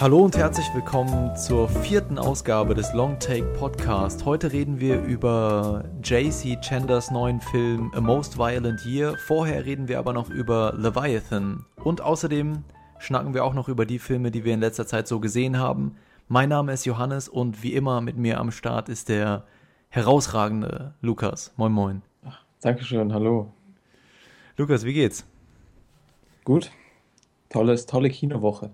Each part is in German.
Hallo und herzlich willkommen zur vierten Ausgabe des Long Take Podcast. Heute reden wir über JC Chanders neuen Film A Most Violent Year. Vorher reden wir aber noch über Leviathan. Und außerdem schnacken wir auch noch über die Filme, die wir in letzter Zeit so gesehen haben. Mein Name ist Johannes und wie immer mit mir am Start ist der herausragende Lukas. Moin, moin. Ach, Dankeschön, hallo. Lukas, wie geht's? Gut. Tolles, tolle Kinowoche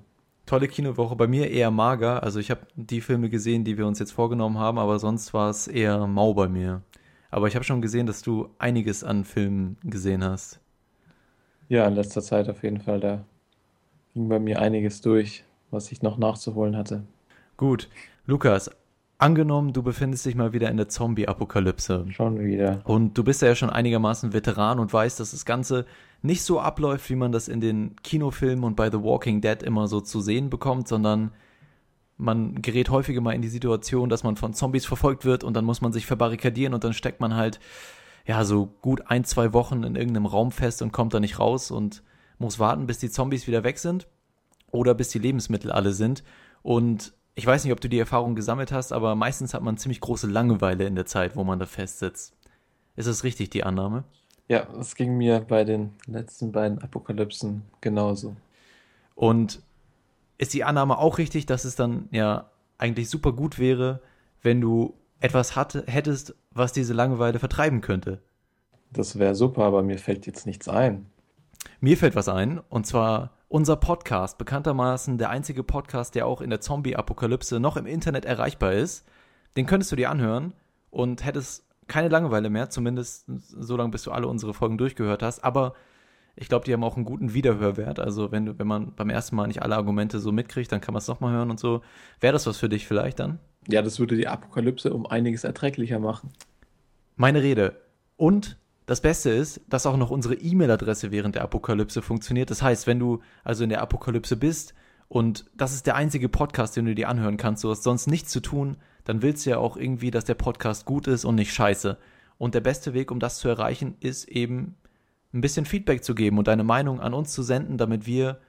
tolle Kinowoche. Bei mir eher mager. Also ich habe die Filme gesehen, die wir uns jetzt vorgenommen haben, aber sonst war es eher mau bei mir. Aber ich habe schon gesehen, dass du einiges an Filmen gesehen hast. Ja, in letzter Zeit auf jeden Fall. Da ging bei mir einiges durch, was ich noch nachzuholen hatte. Gut. Lukas, Angenommen, du befindest dich mal wieder in der Zombie-Apokalypse. Schon wieder. Und du bist ja schon einigermaßen Veteran und weißt, dass das Ganze nicht so abläuft, wie man das in den Kinofilmen und bei The Walking Dead immer so zu sehen bekommt, sondern man gerät häufiger mal in die Situation, dass man von Zombies verfolgt wird und dann muss man sich verbarrikadieren und dann steckt man halt, ja, so gut ein, zwei Wochen in irgendeinem Raum fest und kommt da nicht raus und muss warten, bis die Zombies wieder weg sind oder bis die Lebensmittel alle sind. Und ich weiß nicht, ob du die Erfahrung gesammelt hast, aber meistens hat man ziemlich große Langeweile in der Zeit, wo man da festsitzt. Ist das richtig, die Annahme? Ja, es ging mir bei den letzten beiden Apokalypsen genauso. Und ist die Annahme auch richtig, dass es dann ja eigentlich super gut wäre, wenn du etwas hatte, hättest, was diese Langeweile vertreiben könnte? Das wäre super, aber mir fällt jetzt nichts ein. Mir fällt was ein, und zwar unser Podcast, bekanntermaßen der einzige Podcast, der auch in der Zombie-Apokalypse noch im Internet erreichbar ist. Den könntest du dir anhören und hättest keine Langeweile mehr, zumindest so lange, bis du alle unsere Folgen durchgehört hast. Aber ich glaube, die haben auch einen guten Wiederhörwert. Also wenn, wenn man beim ersten Mal nicht alle Argumente so mitkriegt, dann kann man es nochmal hören und so. Wäre das was für dich vielleicht dann? Ja, das würde die Apokalypse um einiges erträglicher machen. Meine Rede. Und das Beste ist, dass auch noch unsere E-Mail-Adresse während der Apokalypse funktioniert. Das heißt, wenn du also in der Apokalypse bist und das ist der einzige Podcast, den du dir anhören kannst, du hast sonst nichts zu tun, dann willst du ja auch irgendwie, dass der Podcast gut ist und nicht scheiße. Und der beste Weg, um das zu erreichen, ist eben ein bisschen Feedback zu geben und deine Meinung an uns zu senden, damit wir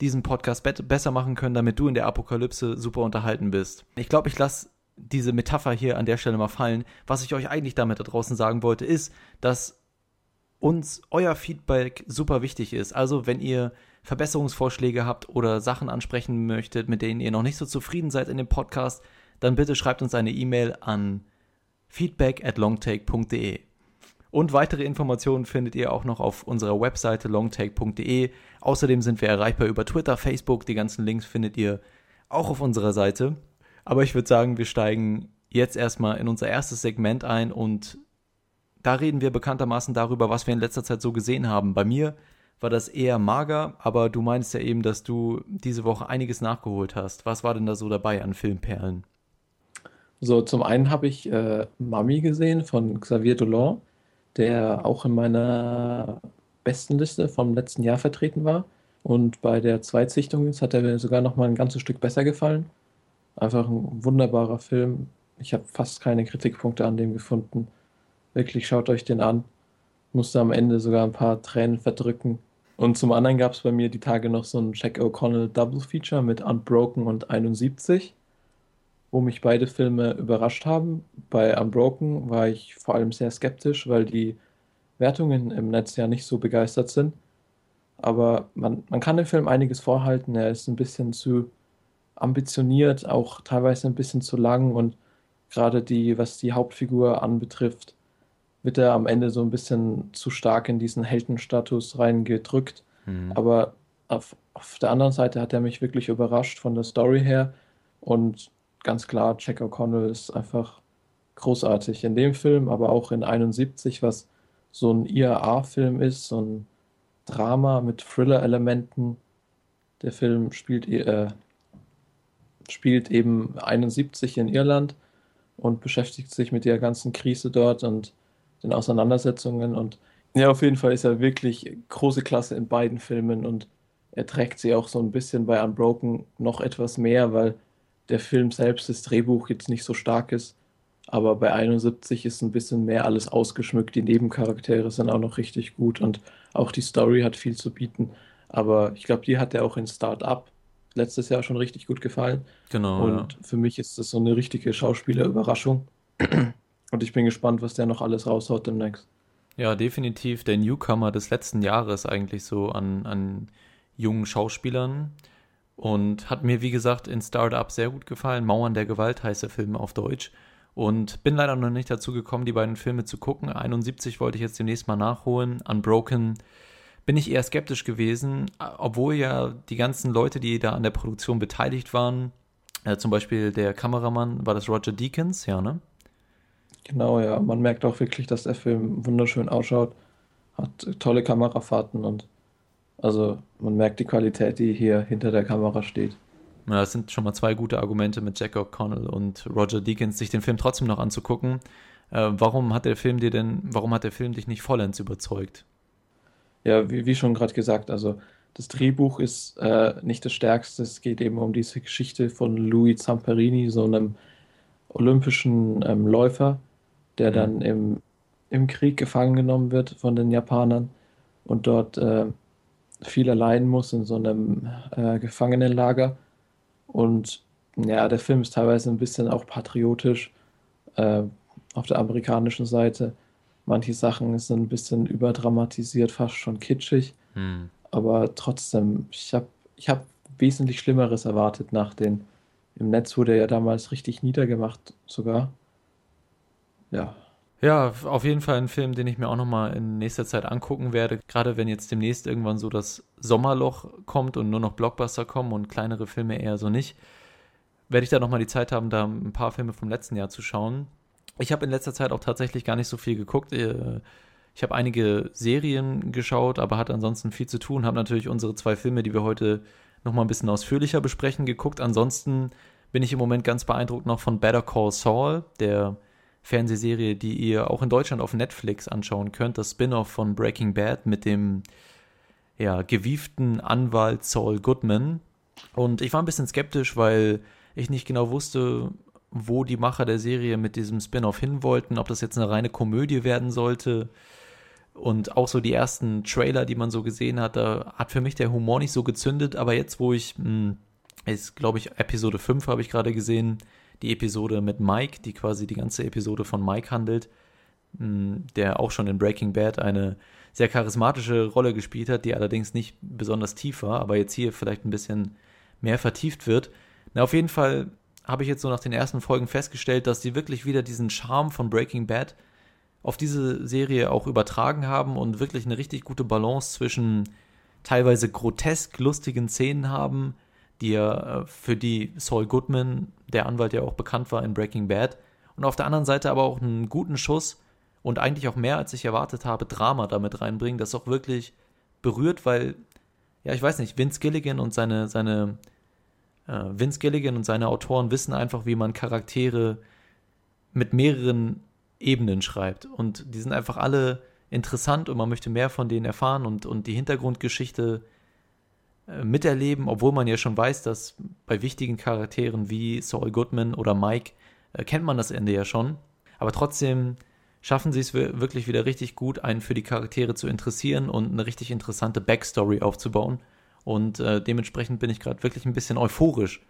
diesen Podcast besser machen können, damit du in der Apokalypse super unterhalten bist. Ich glaube, ich lasse diese Metapher hier an der Stelle mal fallen. Was ich euch eigentlich damit da draußen sagen wollte, ist, dass uns euer Feedback super wichtig ist. Also wenn ihr Verbesserungsvorschläge habt oder Sachen ansprechen möchtet, mit denen ihr noch nicht so zufrieden seid in dem Podcast, dann bitte schreibt uns eine E-Mail an feedback at longtake.de. Und weitere Informationen findet ihr auch noch auf unserer Webseite longtake.de. Außerdem sind wir erreichbar über Twitter, Facebook. Die ganzen Links findet ihr auch auf unserer Seite. Aber ich würde sagen, wir steigen jetzt erstmal in unser erstes Segment ein und da reden wir bekanntermaßen darüber, was wir in letzter Zeit so gesehen haben. Bei mir war das eher mager, aber du meinst ja eben, dass du diese Woche einiges nachgeholt hast. Was war denn da so dabei an Filmperlen? So, zum einen habe ich äh, Mami gesehen von Xavier Dolan, der auch in meiner besten Liste vom letzten Jahr vertreten war. Und bei der Zweitsichtung hat er mir sogar noch mal ein ganzes Stück besser gefallen. Einfach ein wunderbarer Film. Ich habe fast keine Kritikpunkte an dem gefunden. Wirklich, schaut euch den an. Musste am Ende sogar ein paar Tränen verdrücken. Und zum anderen gab es bei mir die Tage noch so ein Jack O'Connell Double Feature mit Unbroken und 71, wo mich beide Filme überrascht haben. Bei Unbroken war ich vor allem sehr skeptisch, weil die Wertungen im Netz ja nicht so begeistert sind. Aber man, man kann dem Film einiges vorhalten. Er ist ein bisschen zu ambitioniert, auch teilweise ein bisschen zu lang und gerade die, was die Hauptfigur anbetrifft, wird er am Ende so ein bisschen zu stark in diesen Heldenstatus reingedrückt. Mhm. Aber auf, auf der anderen Seite hat er mich wirklich überrascht von der Story her. Und ganz klar, Jack O'Connell ist einfach großartig in dem Film, aber auch in 71, was so ein IAA-Film ist, so ein Drama mit Thriller-Elementen. Der Film spielt, äh, spielt eben 71 in Irland und beschäftigt sich mit der ganzen Krise dort und den Auseinandersetzungen. Und ja, auf jeden Fall ist er wirklich große Klasse in beiden Filmen und er trägt sie auch so ein bisschen bei Unbroken noch etwas mehr, weil der Film selbst, das Drehbuch jetzt nicht so stark ist. Aber bei 71 ist ein bisschen mehr alles ausgeschmückt. Die Nebencharaktere sind auch noch richtig gut und auch die Story hat viel zu bieten. Aber ich glaube, die hat er auch in Start-up letztes Jahr schon richtig gut gefallen. Genau. Und Ja. für mich ist das so eine richtige Schauspielerüberraschung. Und ich bin gespannt, was der noch alles raushaut demnächst. Ja, definitiv der Newcomer des letzten Jahres eigentlich so an, an jungen Schauspielern. Und hat mir, wie gesagt, in Startup sehr gut gefallen. Mauern der Gewalt heißt der Film auf Deutsch. Und bin leider noch nicht dazu gekommen, die beiden Filme zu gucken. 71 wollte ich jetzt demnächst mal nachholen. Unbroken bin ich eher skeptisch gewesen, obwohl ja die ganzen Leute, die da an der Produktion beteiligt waren, äh, zum Beispiel der Kameramann, war das Roger Deakins, ja, ne? Genau, ja. Man merkt auch wirklich, dass der Film wunderschön ausschaut, hat tolle Kamerafahrten und also man merkt die Qualität, die hier hinter der Kamera steht. Ja, das sind schon mal zwei gute Argumente mit Jack O'Connell und Roger Deakins, sich den Film trotzdem noch anzugucken. Äh, warum hat der Film dir denn, warum hat der Film dich nicht vollends überzeugt? Ja, wie, wie schon gerade gesagt, also das Drehbuch ist äh, nicht das Stärkste. Es geht eben um diese Geschichte von Louis Zamperini, so einem olympischen ähm, Läufer, der dann im, im Krieg gefangen genommen wird von den Japanern und dort äh, viel allein muss in so einem äh, Gefangenenlager. Und ja, der Film ist teilweise ein bisschen auch patriotisch äh, auf der amerikanischen Seite. Manche Sachen sind ein bisschen überdramatisiert, fast schon kitschig. Hm. Aber trotzdem, ich habe ich hab wesentlich Schlimmeres erwartet nach den. Im Netz wurde er ja damals richtig niedergemacht, sogar. Ja, Ja, auf jeden Fall ein Film, den ich mir auch nochmal in nächster Zeit angucken werde. Gerade wenn jetzt demnächst irgendwann so das Sommerloch kommt und nur noch Blockbuster kommen und kleinere Filme eher so nicht, werde ich da nochmal die Zeit haben, da ein paar Filme vom letzten Jahr zu schauen. Ich habe in letzter Zeit auch tatsächlich gar nicht so viel geguckt. Äh, Ich habe einige Serien geschaut, aber hatte ansonsten viel zu tun. Habe natürlich unsere zwei Filme, die wir heute nochmal ein bisschen ausführlicher besprechen, geguckt. Ansonsten bin ich im Moment ganz beeindruckt noch von Better Call Saul, der Fernsehserie, die ihr auch in Deutschland auf Netflix anschauen könnt. Das Spin-off von Breaking Bad mit dem ja, gewieften Anwalt Saul Goodman. Und ich war ein bisschen skeptisch, weil ich nicht genau wusste, wo die Macher der Serie mit diesem Spin-off hin wollten, ob das jetzt eine reine Komödie werden sollte. Und auch so die ersten Trailer, die man so gesehen hat, da hat für mich der Humor nicht so gezündet. Aber jetzt, wo ich, mh, ist glaube ich Episode 5 habe ich gerade gesehen, die Episode mit Mike, die quasi die ganze Episode von Mike handelt, mh, der auch schon in Breaking Bad eine sehr charismatische Rolle gespielt hat, die allerdings nicht besonders tief war, aber jetzt hier vielleicht ein bisschen mehr vertieft wird. Na, auf jeden Fall habe ich jetzt so nach den ersten Folgen festgestellt, dass die wirklich wieder diesen Charme von Breaking Bad auf diese Serie auch übertragen haben und wirklich eine richtig gute Balance zwischen teilweise grotesk lustigen Szenen haben, die ja äh, für die Saul Goodman, der Anwalt ja auch bekannt war in Breaking Bad, und auf der anderen Seite aber auch einen guten Schuss und eigentlich auch mehr als ich erwartet habe, Drama damit reinbringen, das auch wirklich berührt, weil ja, ich weiß nicht, Vince Gilligan und seine seine äh, Vince Gilligan und seine Autoren wissen einfach, wie man Charaktere mit mehreren Ebenen schreibt. Und die sind einfach alle interessant und man möchte mehr von denen erfahren und, und die Hintergrundgeschichte miterleben, obwohl man ja schon weiß, dass bei wichtigen Charakteren wie Saul Goodman oder Mike äh, kennt man das Ende ja schon. Aber trotzdem schaffen sie es wir- wirklich wieder richtig gut, einen für die Charaktere zu interessieren und eine richtig interessante Backstory aufzubauen. Und äh, dementsprechend bin ich gerade wirklich ein bisschen euphorisch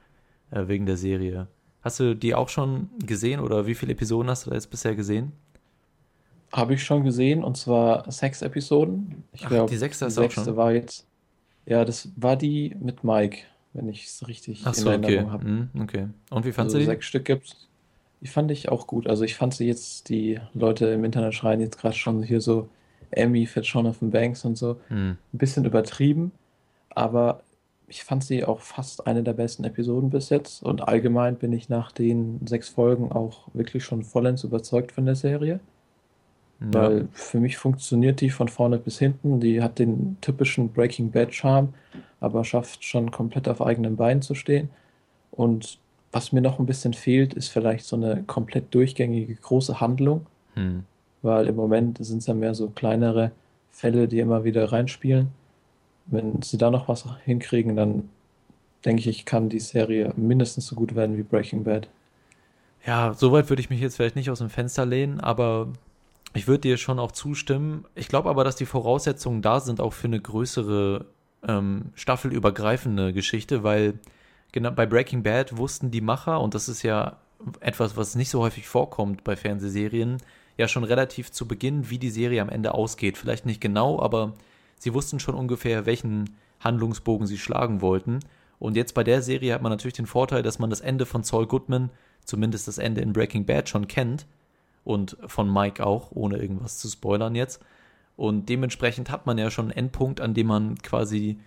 äh, wegen der Serie. Hast du die auch schon gesehen oder wie viele Episoden hast du da jetzt bisher gesehen? habe ich schon gesehen und zwar sechs Episoden. Ich Ach, glaube, die sechste die sechste schon? war jetzt. Ja, das war die mit Mike, wenn ich es richtig Ach in so, okay. Erinnerung habe. Hm, okay. Und wie fandst Also du die? sechs Stück gibt's. Die fand ich auch gut. Also ich fand sie jetzt, die Leute im Internet schreien jetzt gerade schon hier so Amy Fitzjonathan Banks und so. Hm. Ein bisschen übertrieben, aber ich fand sie auch fast eine der besten Episoden bis jetzt. Und allgemein bin ich nach den sechs Folgen auch wirklich schon vollends überzeugt von der Serie. Ja. Weil für mich funktioniert die von vorne bis hinten. Die hat den typischen Breaking Bad Charme, aber schafft schon komplett auf eigenen Beinen zu stehen. Und was mir noch ein bisschen fehlt, ist vielleicht so eine komplett durchgängige große Handlung, Hm. weil im Moment sind es ja mehr so kleinere Fälle, die immer wieder reinspielen. Wenn sie da noch was hinkriegen, dann denke ich, kann die Serie mindestens so gut werden wie Breaking Bad. Ja, soweit würde ich mich jetzt vielleicht nicht aus dem Fenster lehnen, aber ich würde dir schon auch zustimmen. Ich glaube aber, dass die Voraussetzungen da sind auch für eine größere ähm, staffelübergreifende Geschichte, weil genau, bei Breaking Bad wussten die Macher, und das ist ja etwas, was nicht so häufig vorkommt bei Fernsehserien, ja schon relativ zu Beginn, wie die Serie am Ende ausgeht. Vielleicht nicht genau, aber sie wussten schon ungefähr, welchen Handlungsbogen sie schlagen wollten. Und jetzt bei der Serie hat man natürlich den Vorteil, dass man das Ende von Saul Goodman, zumindest das Ende in Breaking Bad, schon kennt. Und von Mike auch, ohne irgendwas zu spoilern jetzt. Und dementsprechend hat man ja schon einen Endpunkt, an dem man quasi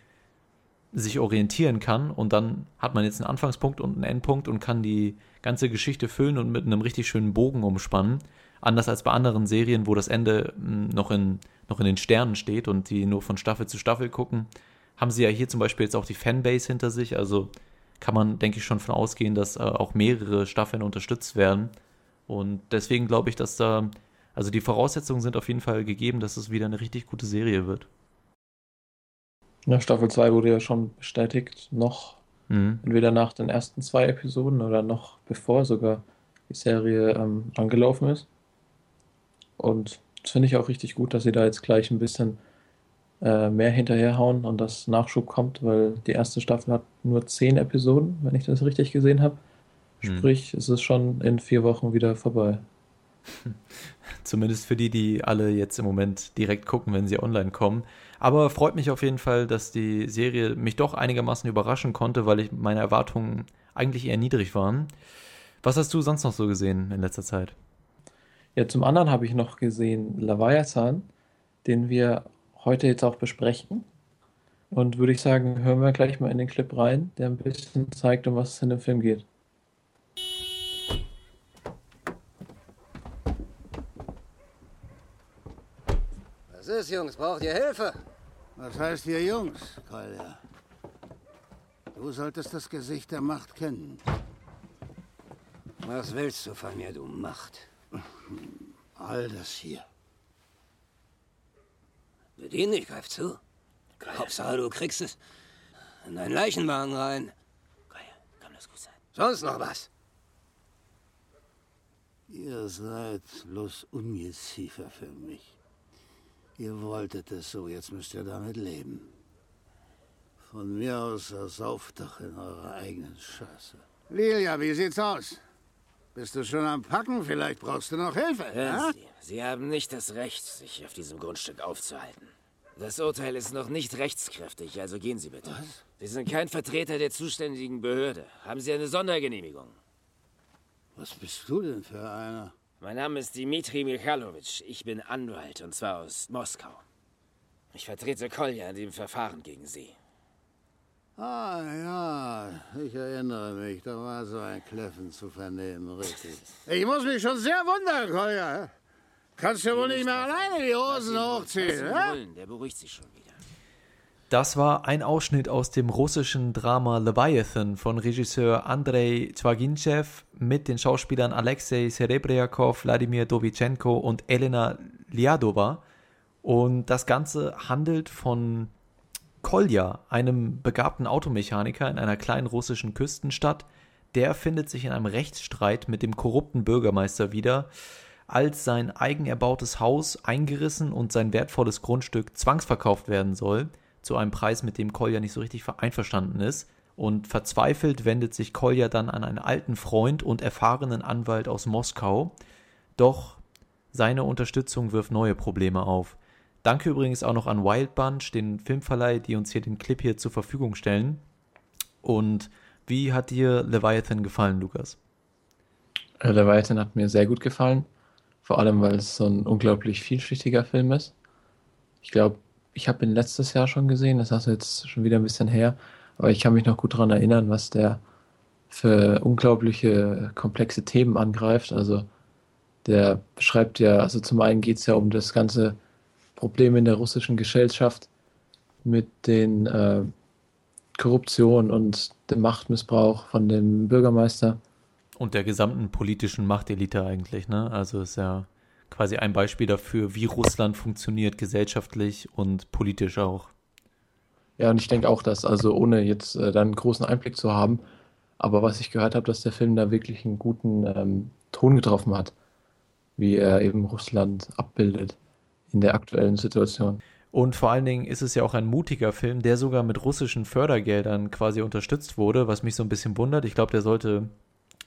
sich orientieren kann. Und dann hat man jetzt einen Anfangspunkt und einen Endpunkt und kann die ganze Geschichte füllen und mit einem richtig schönen Bogen umspannen. Anders als bei anderen Serien, wo das Ende hm, noch in, noch in den Sternen steht und die nur von Staffel zu Staffel gucken, haben sie ja hier zum Beispiel jetzt auch die Fanbase hinter sich. Also kann man, denke ich, schon von ausgehen, dass äh, auch mehrere Staffeln unterstützt werden. Und deswegen glaube ich, dass da, also die Voraussetzungen sind auf jeden Fall gegeben, dass es wieder eine richtig gute Serie wird. Ja, Staffel 2 wurde ja schon bestätigt, noch mhm. entweder nach den ersten zwei Episoden oder noch bevor sogar die Serie ähm, angelaufen ist. Und das finde ich auch richtig gut, dass sie da jetzt gleich ein bisschen äh, mehr hinterherhauen und das Nachschub kommt, weil die erste Staffel hat nur zehn Episoden, wenn ich das richtig gesehen habe. Hm. Sprich, hm. es ist schon in vier Wochen wieder vorbei. Zumindest für die, die alle jetzt im Moment direkt gucken, wenn sie online kommen. Aber freut mich auf jeden Fall, dass die Serie mich doch einigermaßen überraschen konnte, weil ich meine Erwartungen eigentlich eher niedrig waren. Was hast du sonst noch so gesehen in letzter Zeit? Ja, zum anderen habe ich noch gesehen Leviathan, den wir heute jetzt auch besprechen. Und würde ich sagen, hören wir gleich mal in den Clip rein, der ein bisschen zeigt, um was es in dem Film geht. Ist, Jungs? Braucht ihr Hilfe? Was heißt hier Jungs, Kolja? Du solltest das Gesicht der Macht kennen. Was willst du von mir, du Macht? All das hier. Bedien dich, greif zu. Geil. Hauptsache, du kriegst es in deinen Leichenwagen rein. Geil, kann das gut sein. Sonst noch was? Ihr seid bloß Ungeziefer für mich. Ihr wolltet es so, jetzt müsst ihr damit leben. Von mir aus ersauft doch in eurer eigenen Scheiße. Lilia, wie sieht's aus? Bist du schon am Packen? Vielleicht brauchst du noch Hilfe. Hören Sie, Sie haben nicht das Recht, sich auf diesem Grundstück aufzuhalten. Das Urteil ist noch nicht rechtskräftig, also gehen Sie bitte. Was? Sie sind kein Vertreter der zuständigen Behörde. Haben Sie eine Sondergenehmigung? Was bist du denn für einer? Mein Name ist Dimitri Michalowitsch. Ich bin Anwalt, und zwar aus Moskau. Ich vertrete Kolja in dem Verfahren gegen Sie. Ah ja, ich erinnere mich, da war so ein Kläffen zu vernehmen, richtig. Ich muss mich schon sehr wundern, Kolja. Kannst du wohl nicht mehr alleine die Hosen hochziehen, ne? Der beruhigt sich schon wieder. Das war ein Ausschnitt aus dem russischen Drama Leviathan von Regisseur Andrei Zwaginchev mit den Schauspielern Alexei Serebryakov, Wladimir Dovichenko und Elena Liadova. Und das Ganze handelt von Kolja, einem begabten Automechaniker in einer kleinen russischen Küstenstadt, der findet sich in einem Rechtsstreit mit dem korrupten Bürgermeister wieder, als sein eigen erbautes Haus eingerissen und sein wertvolles Grundstück zwangsverkauft werden soll, zu einem Preis, mit dem Kolja nicht so richtig einverstanden ist. Und verzweifelt wendet sich Kolja dann an einen alten Freund und erfahrenen Anwalt aus Moskau. Doch seine Unterstützung wirft neue Probleme auf. Danke übrigens auch noch an Wild Bunch, den Filmverleih, die uns hier den Clip hier zur Verfügung stellen. Und wie hat dir Leviathan gefallen, Lukas? Äh, Leviathan hat mir sehr gut gefallen. Vor allem, weil es so ein unglaublich vielschichtiger Film ist. Ich glaube, ich habe ihn letztes Jahr schon gesehen, das ist jetzt schon wieder ein bisschen her. Aber ich kann mich noch gut daran erinnern, was der für unglaubliche komplexe Themen angreift. Also der beschreibt ja, also zum einen geht es ja um das ganze Probleme in der russischen Gesellschaft mit den äh, Korruption und dem Machtmissbrauch von dem Bürgermeister. Und der gesamten politischen Machtelite eigentlich, ne? Also ist ja quasi ein Beispiel dafür, wie Russland funktioniert, gesellschaftlich und politisch auch. Ja, und ich denke auch, dass, also ohne jetzt äh, dann einen großen Einblick zu haben, aber was ich gehört habe, dass der Film da wirklich einen guten ähm, Ton getroffen hat, wie er eben Russland abbildet in der aktuellen Situation. Und vor allen Dingen ist es ja auch ein mutiger Film, der sogar mit russischen Fördergeldern quasi unterstützt wurde, was mich so ein bisschen wundert. Ich glaube, der sollte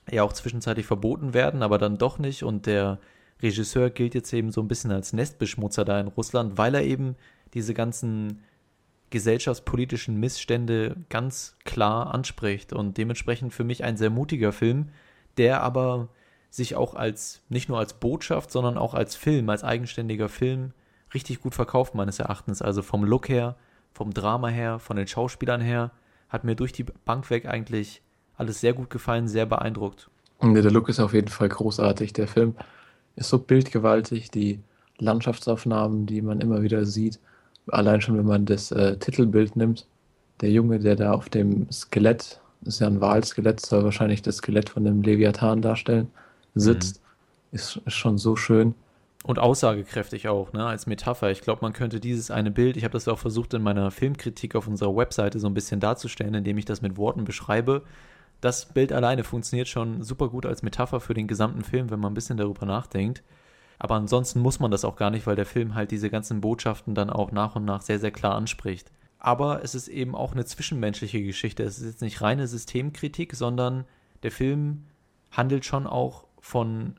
ja auch zwischenzeitlich verboten werden, aber dann doch nicht. Und der Regisseur gilt jetzt eben so ein bisschen als Nestbeschmutzer da in Russland, weil er eben diese ganzen gesellschaftspolitischen Missstände ganz klar anspricht und dementsprechend für mich ein sehr mutiger Film, der aber sich auch als nicht nur als Botschaft, sondern auch als Film, als eigenständiger Film richtig gut verkauft meines Erachtens. Also vom Look her, vom Drama her, von den Schauspielern her, hat mir durch die Bank weg eigentlich alles sehr gut gefallen, sehr beeindruckt. Der Look ist auf jeden Fall großartig. Der Film ist so bildgewaltig, die Landschaftsaufnahmen, die man immer wieder sieht, Allein schon, wenn man das äh, Titelbild nimmt, der Junge, der da auf dem Skelett, das ist ja ein Walskelett, soll wahrscheinlich das Skelett von dem Leviathan darstellen, sitzt, mhm. ist, ist schon so schön. Und aussagekräftig auch, ne, als Metapher. Ich glaube, man könnte dieses eine Bild, ich habe das auch versucht in meiner Filmkritik auf unserer Webseite so ein bisschen darzustellen, indem ich das mit Worten beschreibe. Das Bild alleine funktioniert schon super gut als Metapher für den gesamten Film, wenn man ein bisschen darüber nachdenkt. Aber ansonsten muss man das auch gar nicht, weil der Film halt diese ganzen Botschaften dann auch nach und nach sehr, sehr klar anspricht. Aber es ist eben auch eine zwischenmenschliche Geschichte. Es ist jetzt nicht reine Systemkritik, sondern der Film handelt schon auch von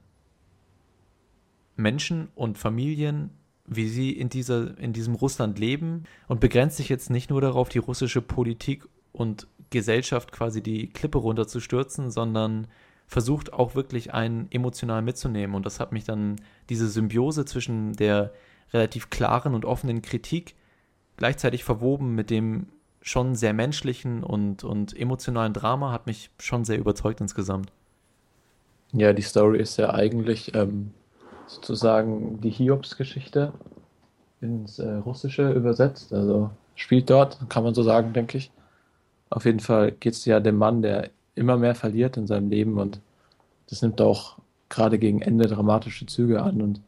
Menschen und Familien, wie sie in, dieser, in diesem Russland leben und begrenzt sich jetzt nicht nur darauf, die russische Politik und Gesellschaft quasi die Klippe runterzustürzen, sondern versucht auch wirklich einen emotional mitzunehmen. Und das hat mich dann, diese Symbiose zwischen der relativ klaren und offenen Kritik gleichzeitig verwoben mit dem schon sehr menschlichen und, und emotionalen Drama, hat mich schon sehr überzeugt insgesamt. Ja, die Story ist ja eigentlich ähm, sozusagen die Hiobs-Geschichte ins äh, Russische übersetzt. Also spielt dort, kann man so sagen, denke ich. Auf jeden Fall geht es ja dem Mann, der immer mehr verliert in seinem Leben und das nimmt auch gerade gegen Ende dramatische Züge an und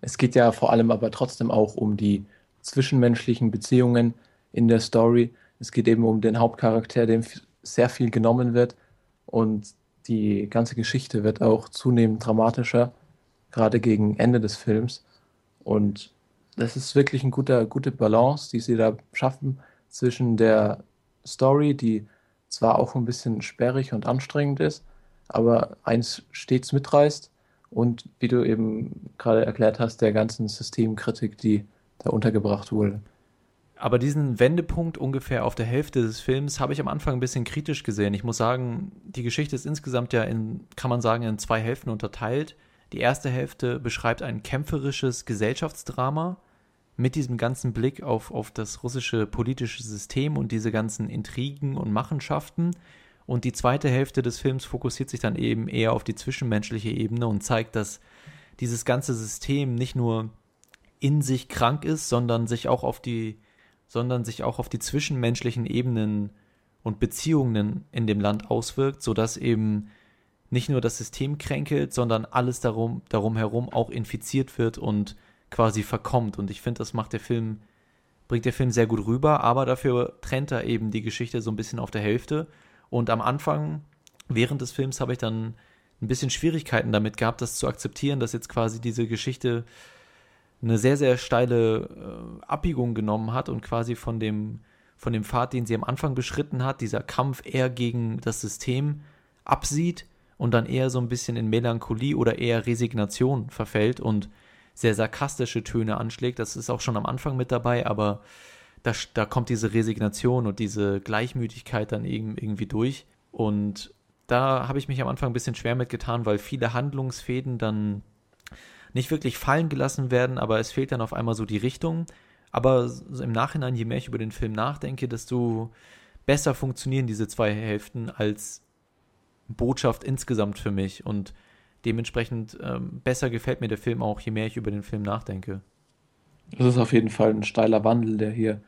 es geht ja vor allem aber trotzdem auch um die zwischenmenschlichen Beziehungen in der Story. Es geht eben um den Hauptcharakter, dem sehr viel genommen wird und die ganze Geschichte wird auch zunehmend dramatischer, gerade gegen Ende des Films. Und das ist wirklich eine gute, gute Balance, die sie da schaffen zwischen der Story, die zwar auch ein bisschen sperrig und anstrengend ist, aber eins stets mitreißt und wie du eben gerade erklärt hast, der ganzen Systemkritik, die da untergebracht wurde. Aber diesen Wendepunkt ungefähr auf der Hälfte des Films habe ich am Anfang ein bisschen kritisch gesehen. Ich muss sagen, die Geschichte ist insgesamt ja in, kann man sagen, in zwei Hälften unterteilt. Die erste Hälfte beschreibt ein kämpferisches Gesellschaftsdrama mit diesem ganzen Blick auf, auf das russische politische System und diese ganzen Intrigen und Machenschaften. Und die zweite Hälfte des Films fokussiert sich dann eben eher auf die zwischenmenschliche Ebene und zeigt, dass dieses ganze System nicht nur in sich krank ist, sondern sich auch auf die, sondern sich auch auf die zwischenmenschlichen Ebenen und Beziehungen in dem Land auswirkt, sodass eben nicht nur das System kränkelt, sondern alles darum, darum herum auch infiziert wird und quasi verkommt. Und ich finde, das macht der Film, bringt der Film sehr gut rüber, aber dafür trennt er eben die Geschichte so ein bisschen auf der Hälfte. Und am Anfang, während des Films, habe ich dann ein bisschen Schwierigkeiten damit gehabt, das zu akzeptieren, dass jetzt quasi diese Geschichte eine sehr, sehr steile äh, Abbiegung genommen hat und quasi von dem, von dem Pfad, den sie am Anfang beschritten hat, dieser Kampf eher gegen das System absieht und dann eher so ein bisschen in Melancholie oder eher Resignation verfällt und sehr sarkastische Töne anschlägt. Das ist auch schon am Anfang mit dabei, aber da, da kommt diese Resignation und diese Gleichmütigkeit dann irgendwie durch. Und da habe ich mich am Anfang ein bisschen schwer mitgetan, weil viele Handlungsfäden dann nicht wirklich fallen gelassen werden, aber es fehlt dann auf einmal so die Richtung. Aber im Nachhinein, je mehr ich über den Film nachdenke, desto besser funktionieren diese zwei Hälften als Botschaft insgesamt für mich. Und dementsprechend ähm, besser gefällt mir der Film auch, je mehr ich über den Film nachdenke. Das ist auf jeden Fall ein steiler Wandel, der hier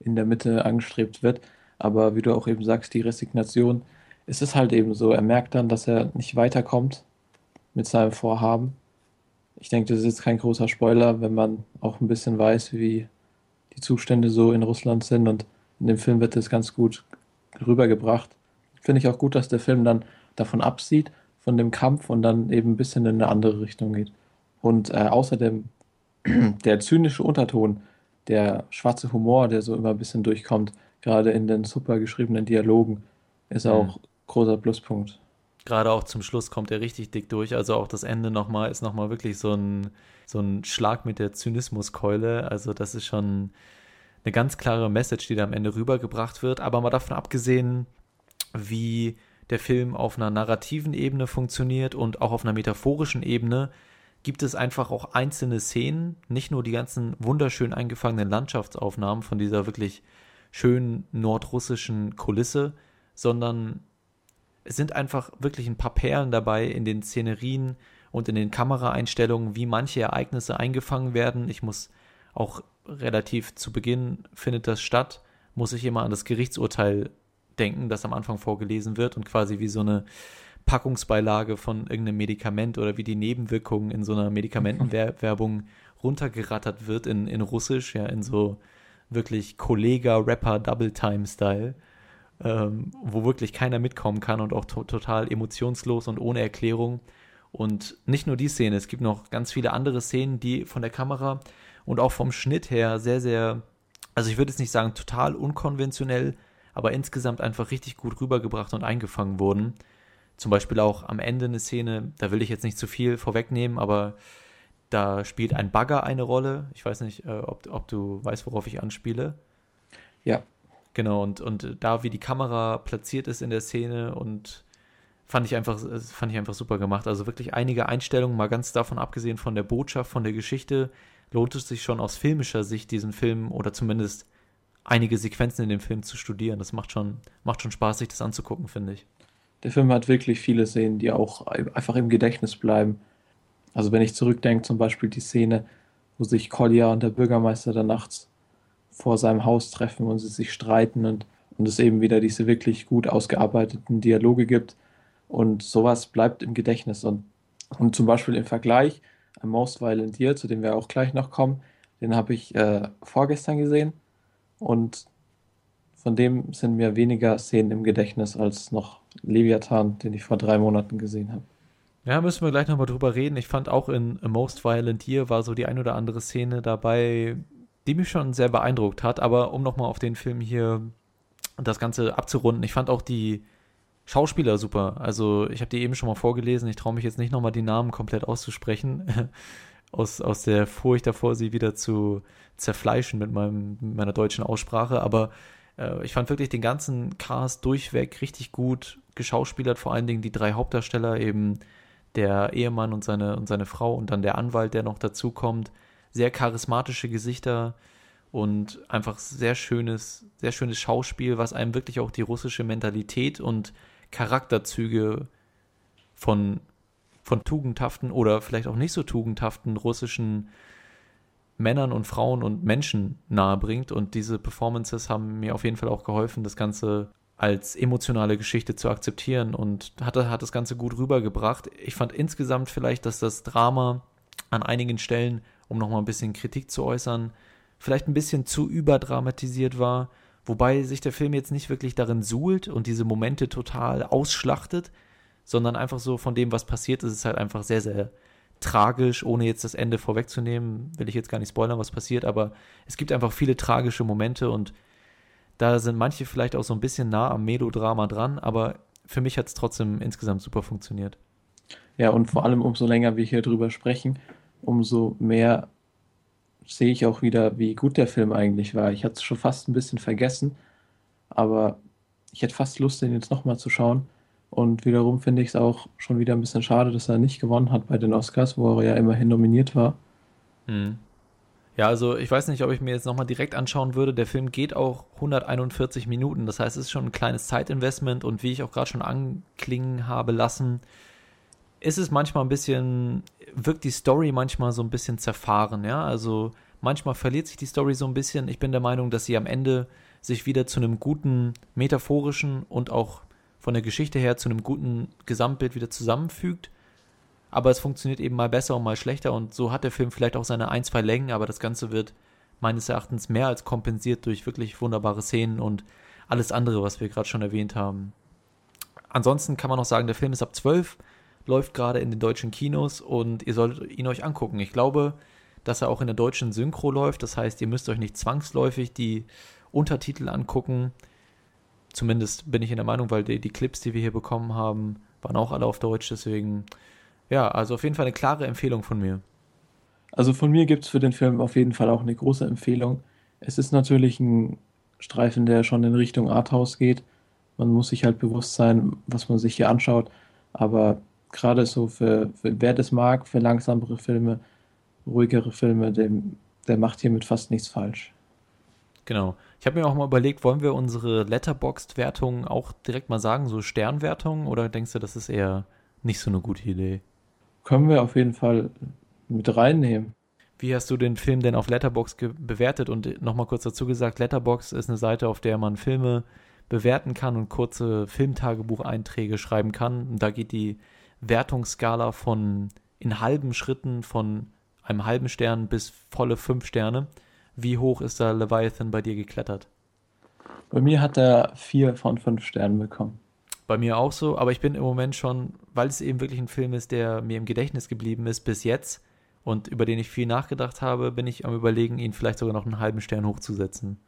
in der Mitte angestrebt wird. Aber wie du auch eben sagst, die Resignation, es ist halt eben so. Er merkt dann, dass er nicht weiterkommt mit seinem Vorhaben. Ich denke, das ist jetzt kein großer Spoiler, wenn man auch ein bisschen weiß, wie die Zustände so in Russland sind. Und in dem Film wird das ganz gut rübergebracht. Finde ich auch gut, dass der Film dann davon absieht von dem Kampf und dann eben ein bisschen in eine andere Richtung geht. Und äh, außerdem der zynische Unterton, der schwarze Humor, der so immer ein bisschen durchkommt, gerade in den super geschriebenen Dialogen, ist auch großer Pluspunkt. Gerade auch zum Schluss kommt er richtig dick durch. Also auch das Ende nochmal ist nochmal wirklich so ein, so ein Schlag mit der Zynismuskeule. Also das ist schon eine ganz klare Message, die da am Ende rübergebracht wird. Aber mal davon abgesehen, wie der Film auf einer narrativen Ebene funktioniert und auch auf einer metaphorischen Ebene, gibt es einfach auch einzelne Szenen, nicht nur die ganzen wunderschön eingefangenen Landschaftsaufnahmen von dieser wirklich schönen nordrussischen Kulisse, sondern es sind einfach wirklich ein paar Perlen dabei in den Szenerien und in den Kameraeinstellungen, wie manche Ereignisse eingefangen werden. Ich muss auch relativ zu Beginn findet das statt, muss ich immer an das Gerichtsurteil denken, das am Anfang vorgelesen wird und quasi wie so eine Packungsbeilage von irgendeinem Medikament oder wie die Nebenwirkungen in so einer Medikamentenwerbung runtergerattert wird in, in Russisch, ja, in so wirklich Kollega-Rapper-Double-Time-Style, ähm, wo wirklich keiner mitkommen kann und auch to total emotionslos und ohne Erklärung. Und nicht nur die Szene, es gibt noch ganz viele andere Szenen, die von der Kamera und auch vom Schnitt her sehr, sehr, also ich würde jetzt nicht sagen total unkonventionell, aber insgesamt einfach richtig gut rübergebracht und eingefangen wurden. Zum Beispiel auch am Ende eine Szene, da will ich jetzt nicht zu viel vorwegnehmen, aber da spielt ein Bagger eine Rolle. Ich weiß nicht, äh, ob, ob du weißt, worauf ich anspiele. Ja. Genau, und, und da, wie die Kamera platziert ist in der Szene und fand ich einfach, fand ich einfach super gemacht. Also wirklich einige Einstellungen, mal ganz davon abgesehen von der Botschaft, von der Geschichte, lohnt es sich schon aus filmischer Sicht, diesen Film oder zumindest einige Sequenzen in dem Film zu studieren. Das macht schon, macht schon Spaß, sich das anzugucken, finde ich. Der Film hat wirklich viele Szenen, die auch einfach im Gedächtnis bleiben. Also wenn ich zurückdenke, zum Beispiel die Szene, wo sich Collier und der Bürgermeister dann nachts vor seinem Haus treffen und sie sich streiten und, und es eben wieder diese wirklich gut ausgearbeiteten Dialoge gibt. Und sowas bleibt im Gedächtnis. Und, und zum Beispiel im Vergleich, ein Most Violent Year, zu dem wir auch gleich noch kommen, den habe ich äh, vorgestern gesehen. Und von dem sind mir weniger Szenen im Gedächtnis als noch Leviathan, den ich vor drei Monaten gesehen habe. Ja, müssen wir gleich nochmal drüber reden. Ich fand auch in A Most Violent Year war so die ein oder andere Szene dabei, die mich schon sehr beeindruckt hat. Aber um nochmal auf den Film hier das Ganze abzurunden, ich fand auch die Schauspieler super. Also ich habe die eben schon mal vorgelesen. Ich traue mich jetzt nicht nochmal die Namen komplett auszusprechen. aus, aus der Furcht davor, sie wieder zu zerfleischen mit, meinem, meiner deutschen Aussprache. Aber äh, ich fand wirklich den ganzen Cast durchweg richtig gut geschauspielert, vor allen Dingen die drei Hauptdarsteller, eben der Ehemann und seine, und seine Frau und dann der Anwalt, der noch dazukommt. Sehr charismatische Gesichter und einfach sehr schönes, sehr schönes Schauspiel, was einem wirklich auch die russische Mentalität und Charakterzüge von, von tugendhaften oder vielleicht auch nicht so tugendhaften russischen Männern und Frauen und Menschen nahebringt. Und diese Performances haben mir auf jeden Fall auch geholfen, das Ganze als emotionale Geschichte zu akzeptieren und hat, hat das Ganze gut rübergebracht. Ich fand insgesamt vielleicht, dass das Drama an einigen Stellen, um nochmal ein bisschen Kritik zu äußern, vielleicht ein bisschen zu überdramatisiert war, wobei sich der Film jetzt nicht wirklich darin suhlt und diese Momente total ausschlachtet, sondern einfach so von dem, was passiert ist, ist halt einfach sehr, sehr tragisch, ohne jetzt das Ende vorwegzunehmen, will ich jetzt gar nicht spoilern, was passiert, aber es gibt einfach viele tragische Momente und da sind manche vielleicht auch so ein bisschen nah am Melodrama dran, aber für mich hat es trotzdem insgesamt super funktioniert. Ja, und vor allem umso länger wir hier drüber sprechen, umso mehr sehe ich auch wieder, wie gut der Film eigentlich war. Ich hatte es schon fast ein bisschen vergessen, aber ich hätte fast Lust, den jetzt nochmal zu schauen. Und wiederum finde ich es auch schon wieder ein bisschen schade, dass er nicht gewonnen hat bei den Oscars, wo er ja immerhin nominiert war. Hm. Ja, also ich weiß nicht, ob ich mir jetzt nochmal direkt anschauen würde. Der Film geht auch 141 Minuten. Das heißt, es ist schon ein kleines Zeitinvestment und wie ich auch gerade schon anklingen habe lassen, ist es manchmal ein bisschen, wirkt die Story manchmal so ein bisschen zerfahren, ja. Also manchmal verliert sich die Story so ein bisschen. Ich bin der Meinung, dass sie am Ende sich wieder zu einem guten metaphorischen und auch von der Geschichte her zu einem guten Gesamtbild wieder zusammenfügt. Aber es funktioniert eben mal besser und mal schlechter und so hat der Film vielleicht auch seine ein, zwei Längen, aber das Ganze wird meines Erachtens mehr als kompensiert durch wirklich wunderbare Szenen und alles andere, was wir gerade schon erwähnt haben. Ansonsten kann man noch sagen, der Film ist ab 12, läuft gerade in den deutschen Kinos und ihr solltet ihn euch angucken. Ich glaube, dass er auch in der deutschen Synchro läuft. Das heißt, ihr müsst euch nicht zwangsläufig die Untertitel angucken. Zumindest bin ich in der Meinung, weil die, die Clips, die wir hier bekommen haben, waren auch alle auf Deutsch. Deswegen, ja, also auf jeden Fall eine klare Empfehlung von mir. Also von mir gibt es für den Film auf jeden Fall auch eine große Empfehlung. Es ist natürlich ein Streifen, der schon in Richtung Arthouse geht. Man muss sich halt bewusst sein, was man sich hier anschaut. Aber gerade so für, für wer das mag, für langsamere Filme, ruhigere Filme, dem, der macht hiermit fast nichts falsch. Genau. Ich habe mir auch mal überlegt, wollen wir unsere Letterboxd-Wertungen auch direkt mal sagen, so Sternwertungen, oder denkst du, das ist eher nicht so eine gute Idee? Können wir auf jeden Fall mit reinnehmen. Wie hast du den Film denn auf Letterbox bewertet? Und nochmal kurz dazu gesagt, Letterbox ist eine Seite, auf der man Filme bewerten kann und kurze Filmtagebucheinträge schreiben kann. Und da geht die Wertungsskala von in halben Schritten von einem halben Stern bis volle fünf Sterne. Wie hoch ist da Leviathan bei dir geklettert? Bei mir hat er vier von fünf Sternen bekommen. Bei mir auch so, aber ich bin im Moment schon, weil es eben wirklich ein Film ist, der mir im Gedächtnis geblieben ist bis jetzt und über den ich viel nachgedacht habe, bin ich am Überlegen, ihn vielleicht sogar noch einen halben Stern hochzusetzen.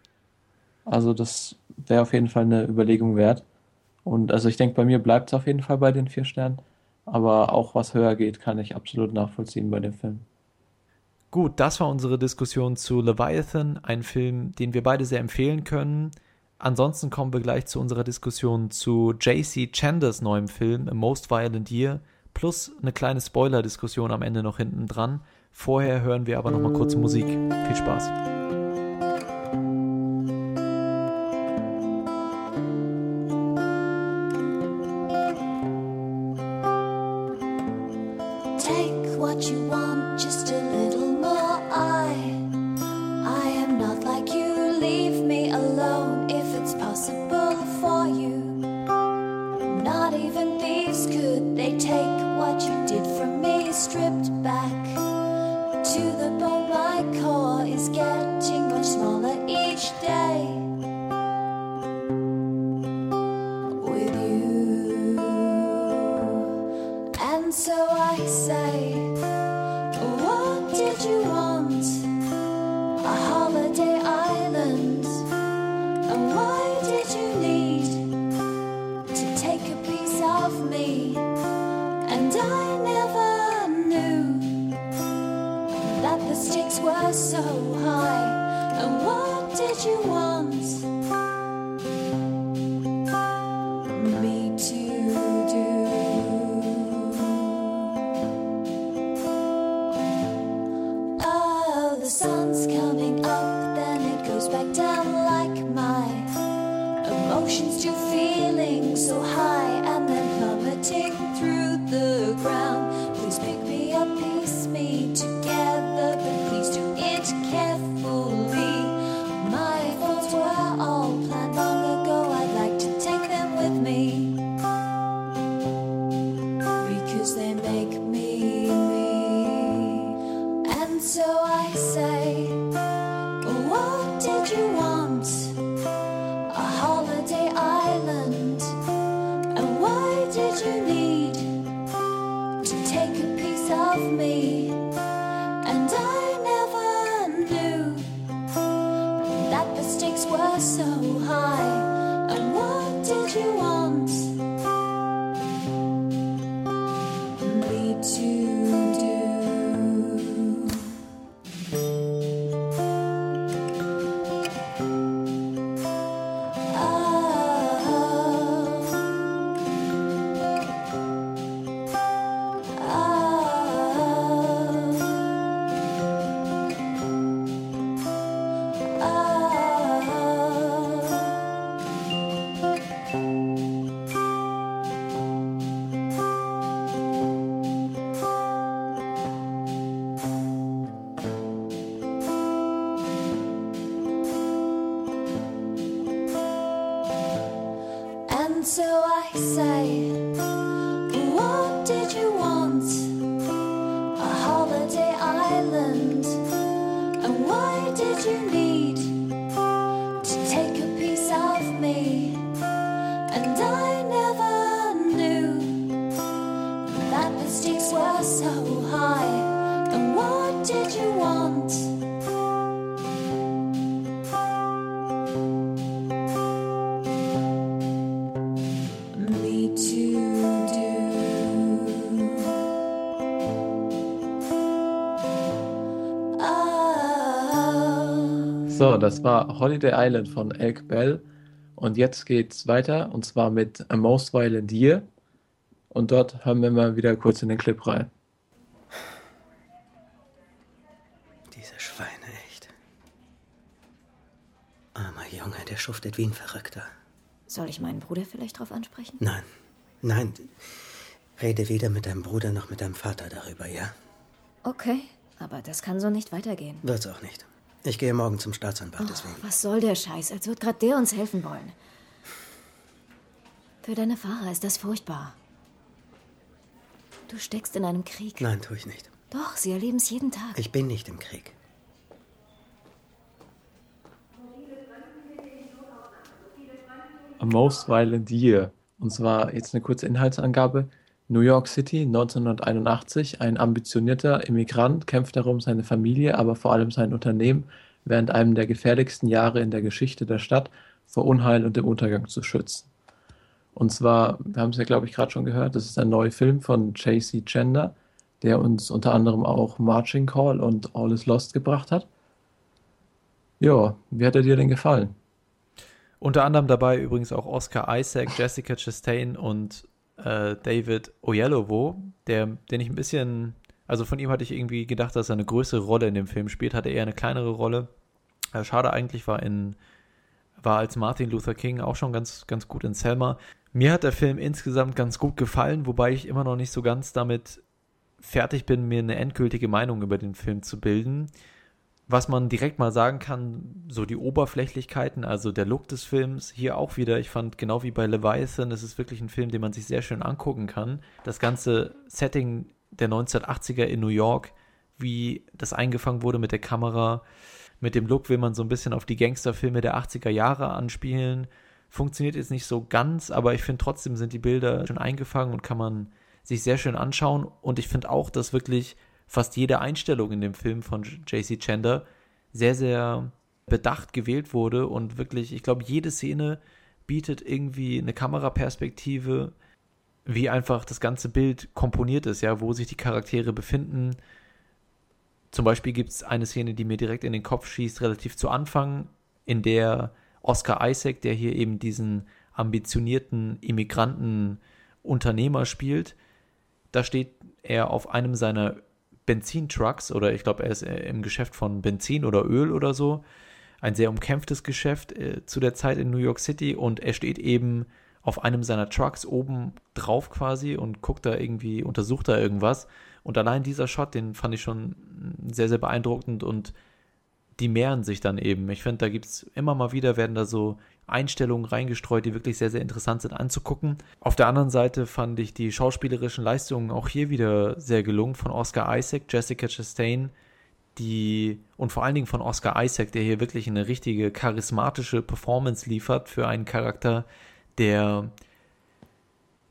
Also das wäre auf jeden Fall eine Überlegung wert. Und also ich denke, bei mir bleibt es auf jeden Fall bei den vier Sternen. Aber auch was höher geht, kann ich absolut nachvollziehen bei dem Film. Gut, das war unsere Diskussion zu Leviathan, ein Film, den wir beide sehr empfehlen können. Ansonsten kommen wir gleich zu unserer Diskussion zu JC Chanders neuem Film A Most Violent Year, plus eine kleine Spoiler-Diskussion am Ende noch hinten dran. Vorher hören wir aber noch mal kurz Musik. Viel Spaß. So, das war Holiday Island von Elk Bell. Und jetzt geht's weiter und zwar mit A Most Violent Year. Und dort hören wir mal wieder kurz in den Clip rein. Diese Schweine, echt. Armer Junge, der schuftet wie ein Verrückter. Soll ich meinen Bruder vielleicht drauf ansprechen? Nein, nein. Rede weder mit deinem Bruder noch mit deinem Vater darüber, ja? Okay, aber das kann so nicht weitergehen. Wird's auch nicht. Ich gehe morgen zum Staatsanwalt, Oh, deswegen. was soll der Scheiß? Als wird gerade der uns helfen wollen. Für deine Fahrer ist das furchtbar. Du steckst in einem Krieg. Nein, tue ich nicht. Doch, sie erleben es jeden Tag. Ich bin nicht im Krieg. A Most Violent Year. Und zwar jetzt eine kurze Inhaltsangabe. New York City 1981. Ein ambitionierter Immigrant kämpft darum, seine Familie, aber vor allem sein Unternehmen während einem der gefährlichsten Jahre in der Geschichte der Stadt vor Unheil und dem Untergang zu schützen. Und zwar, wir haben es ja, glaube ich, gerade schon gehört, das ist ein neuer Film von J.C. Chandler, der uns unter anderem auch Marching Call und All is Lost gebracht hat. Ja, wie hat er dir denn gefallen? Unter anderem dabei übrigens auch Oscar Isaac, Jessica Chastain und äh, David Oyelowo, der, den ich ein bisschen, also von ihm hatte ich irgendwie gedacht, dass er eine größere Rolle in dem Film spielt, hatte eher eine kleinere Rolle. Äh, schade eigentlich war in, war als Martin Luther King auch schon ganz, ganz gut in Selma. Mir hat der Film insgesamt ganz gut gefallen, wobei ich immer noch nicht so ganz damit fertig bin, mir eine endgültige Meinung über den Film zu bilden. Was man direkt mal sagen kann, so die Oberflächlichkeiten, also der Look des Films, hier auch wieder, ich fand genau wie bei Leviathan, es ist wirklich ein Film, den man sich sehr schön angucken kann. Das ganze Setting der 1980er in New York, wie das eingefangen wurde mit der Kamera, mit dem Look will man so ein bisschen auf die Gangsterfilme der 80er Jahre anspielen. Funktioniert jetzt nicht so ganz, aber ich finde trotzdem sind die Bilder schon eingefangen und kann man sich sehr schön anschauen. Und ich finde auch, dass wirklich fast jede Einstellung in dem Film von JC Chandler sehr, sehr bedacht gewählt wurde und wirklich, ich glaube, jede Szene bietet irgendwie eine Kameraperspektive, wie einfach das ganze Bild komponiert ist, ja, wo sich die Charaktere befinden. Zum Beispiel gibt es eine Szene, die mir direkt in den Kopf schießt, relativ zu Anfang, in der Oscar Isaac, der hier eben diesen ambitionierten Immigranten-Unternehmer spielt, da steht er auf einem seiner Benzintrucks oder ich glaube, er ist im Geschäft von Benzin oder Öl oder so. Ein sehr umkämpftes Geschäft äh, zu der Zeit in New York City und er steht eben auf einem seiner Trucks oben drauf quasi und guckt da irgendwie, untersucht da irgendwas. Und allein dieser Shot, den fand ich schon sehr, sehr beeindruckend und die mehren sich dann eben. Ich finde, da gibt es immer mal wieder, werden da so Einstellungen reingestreut, die wirklich sehr, sehr interessant sind anzugucken. Auf der anderen Seite fand ich die schauspielerischen Leistungen auch hier wieder sehr gelungen von Oscar Isaac, Jessica Chastain, die und vor allen Dingen von Oscar Isaac, der hier wirklich eine richtige charismatische Performance liefert für einen Charakter, der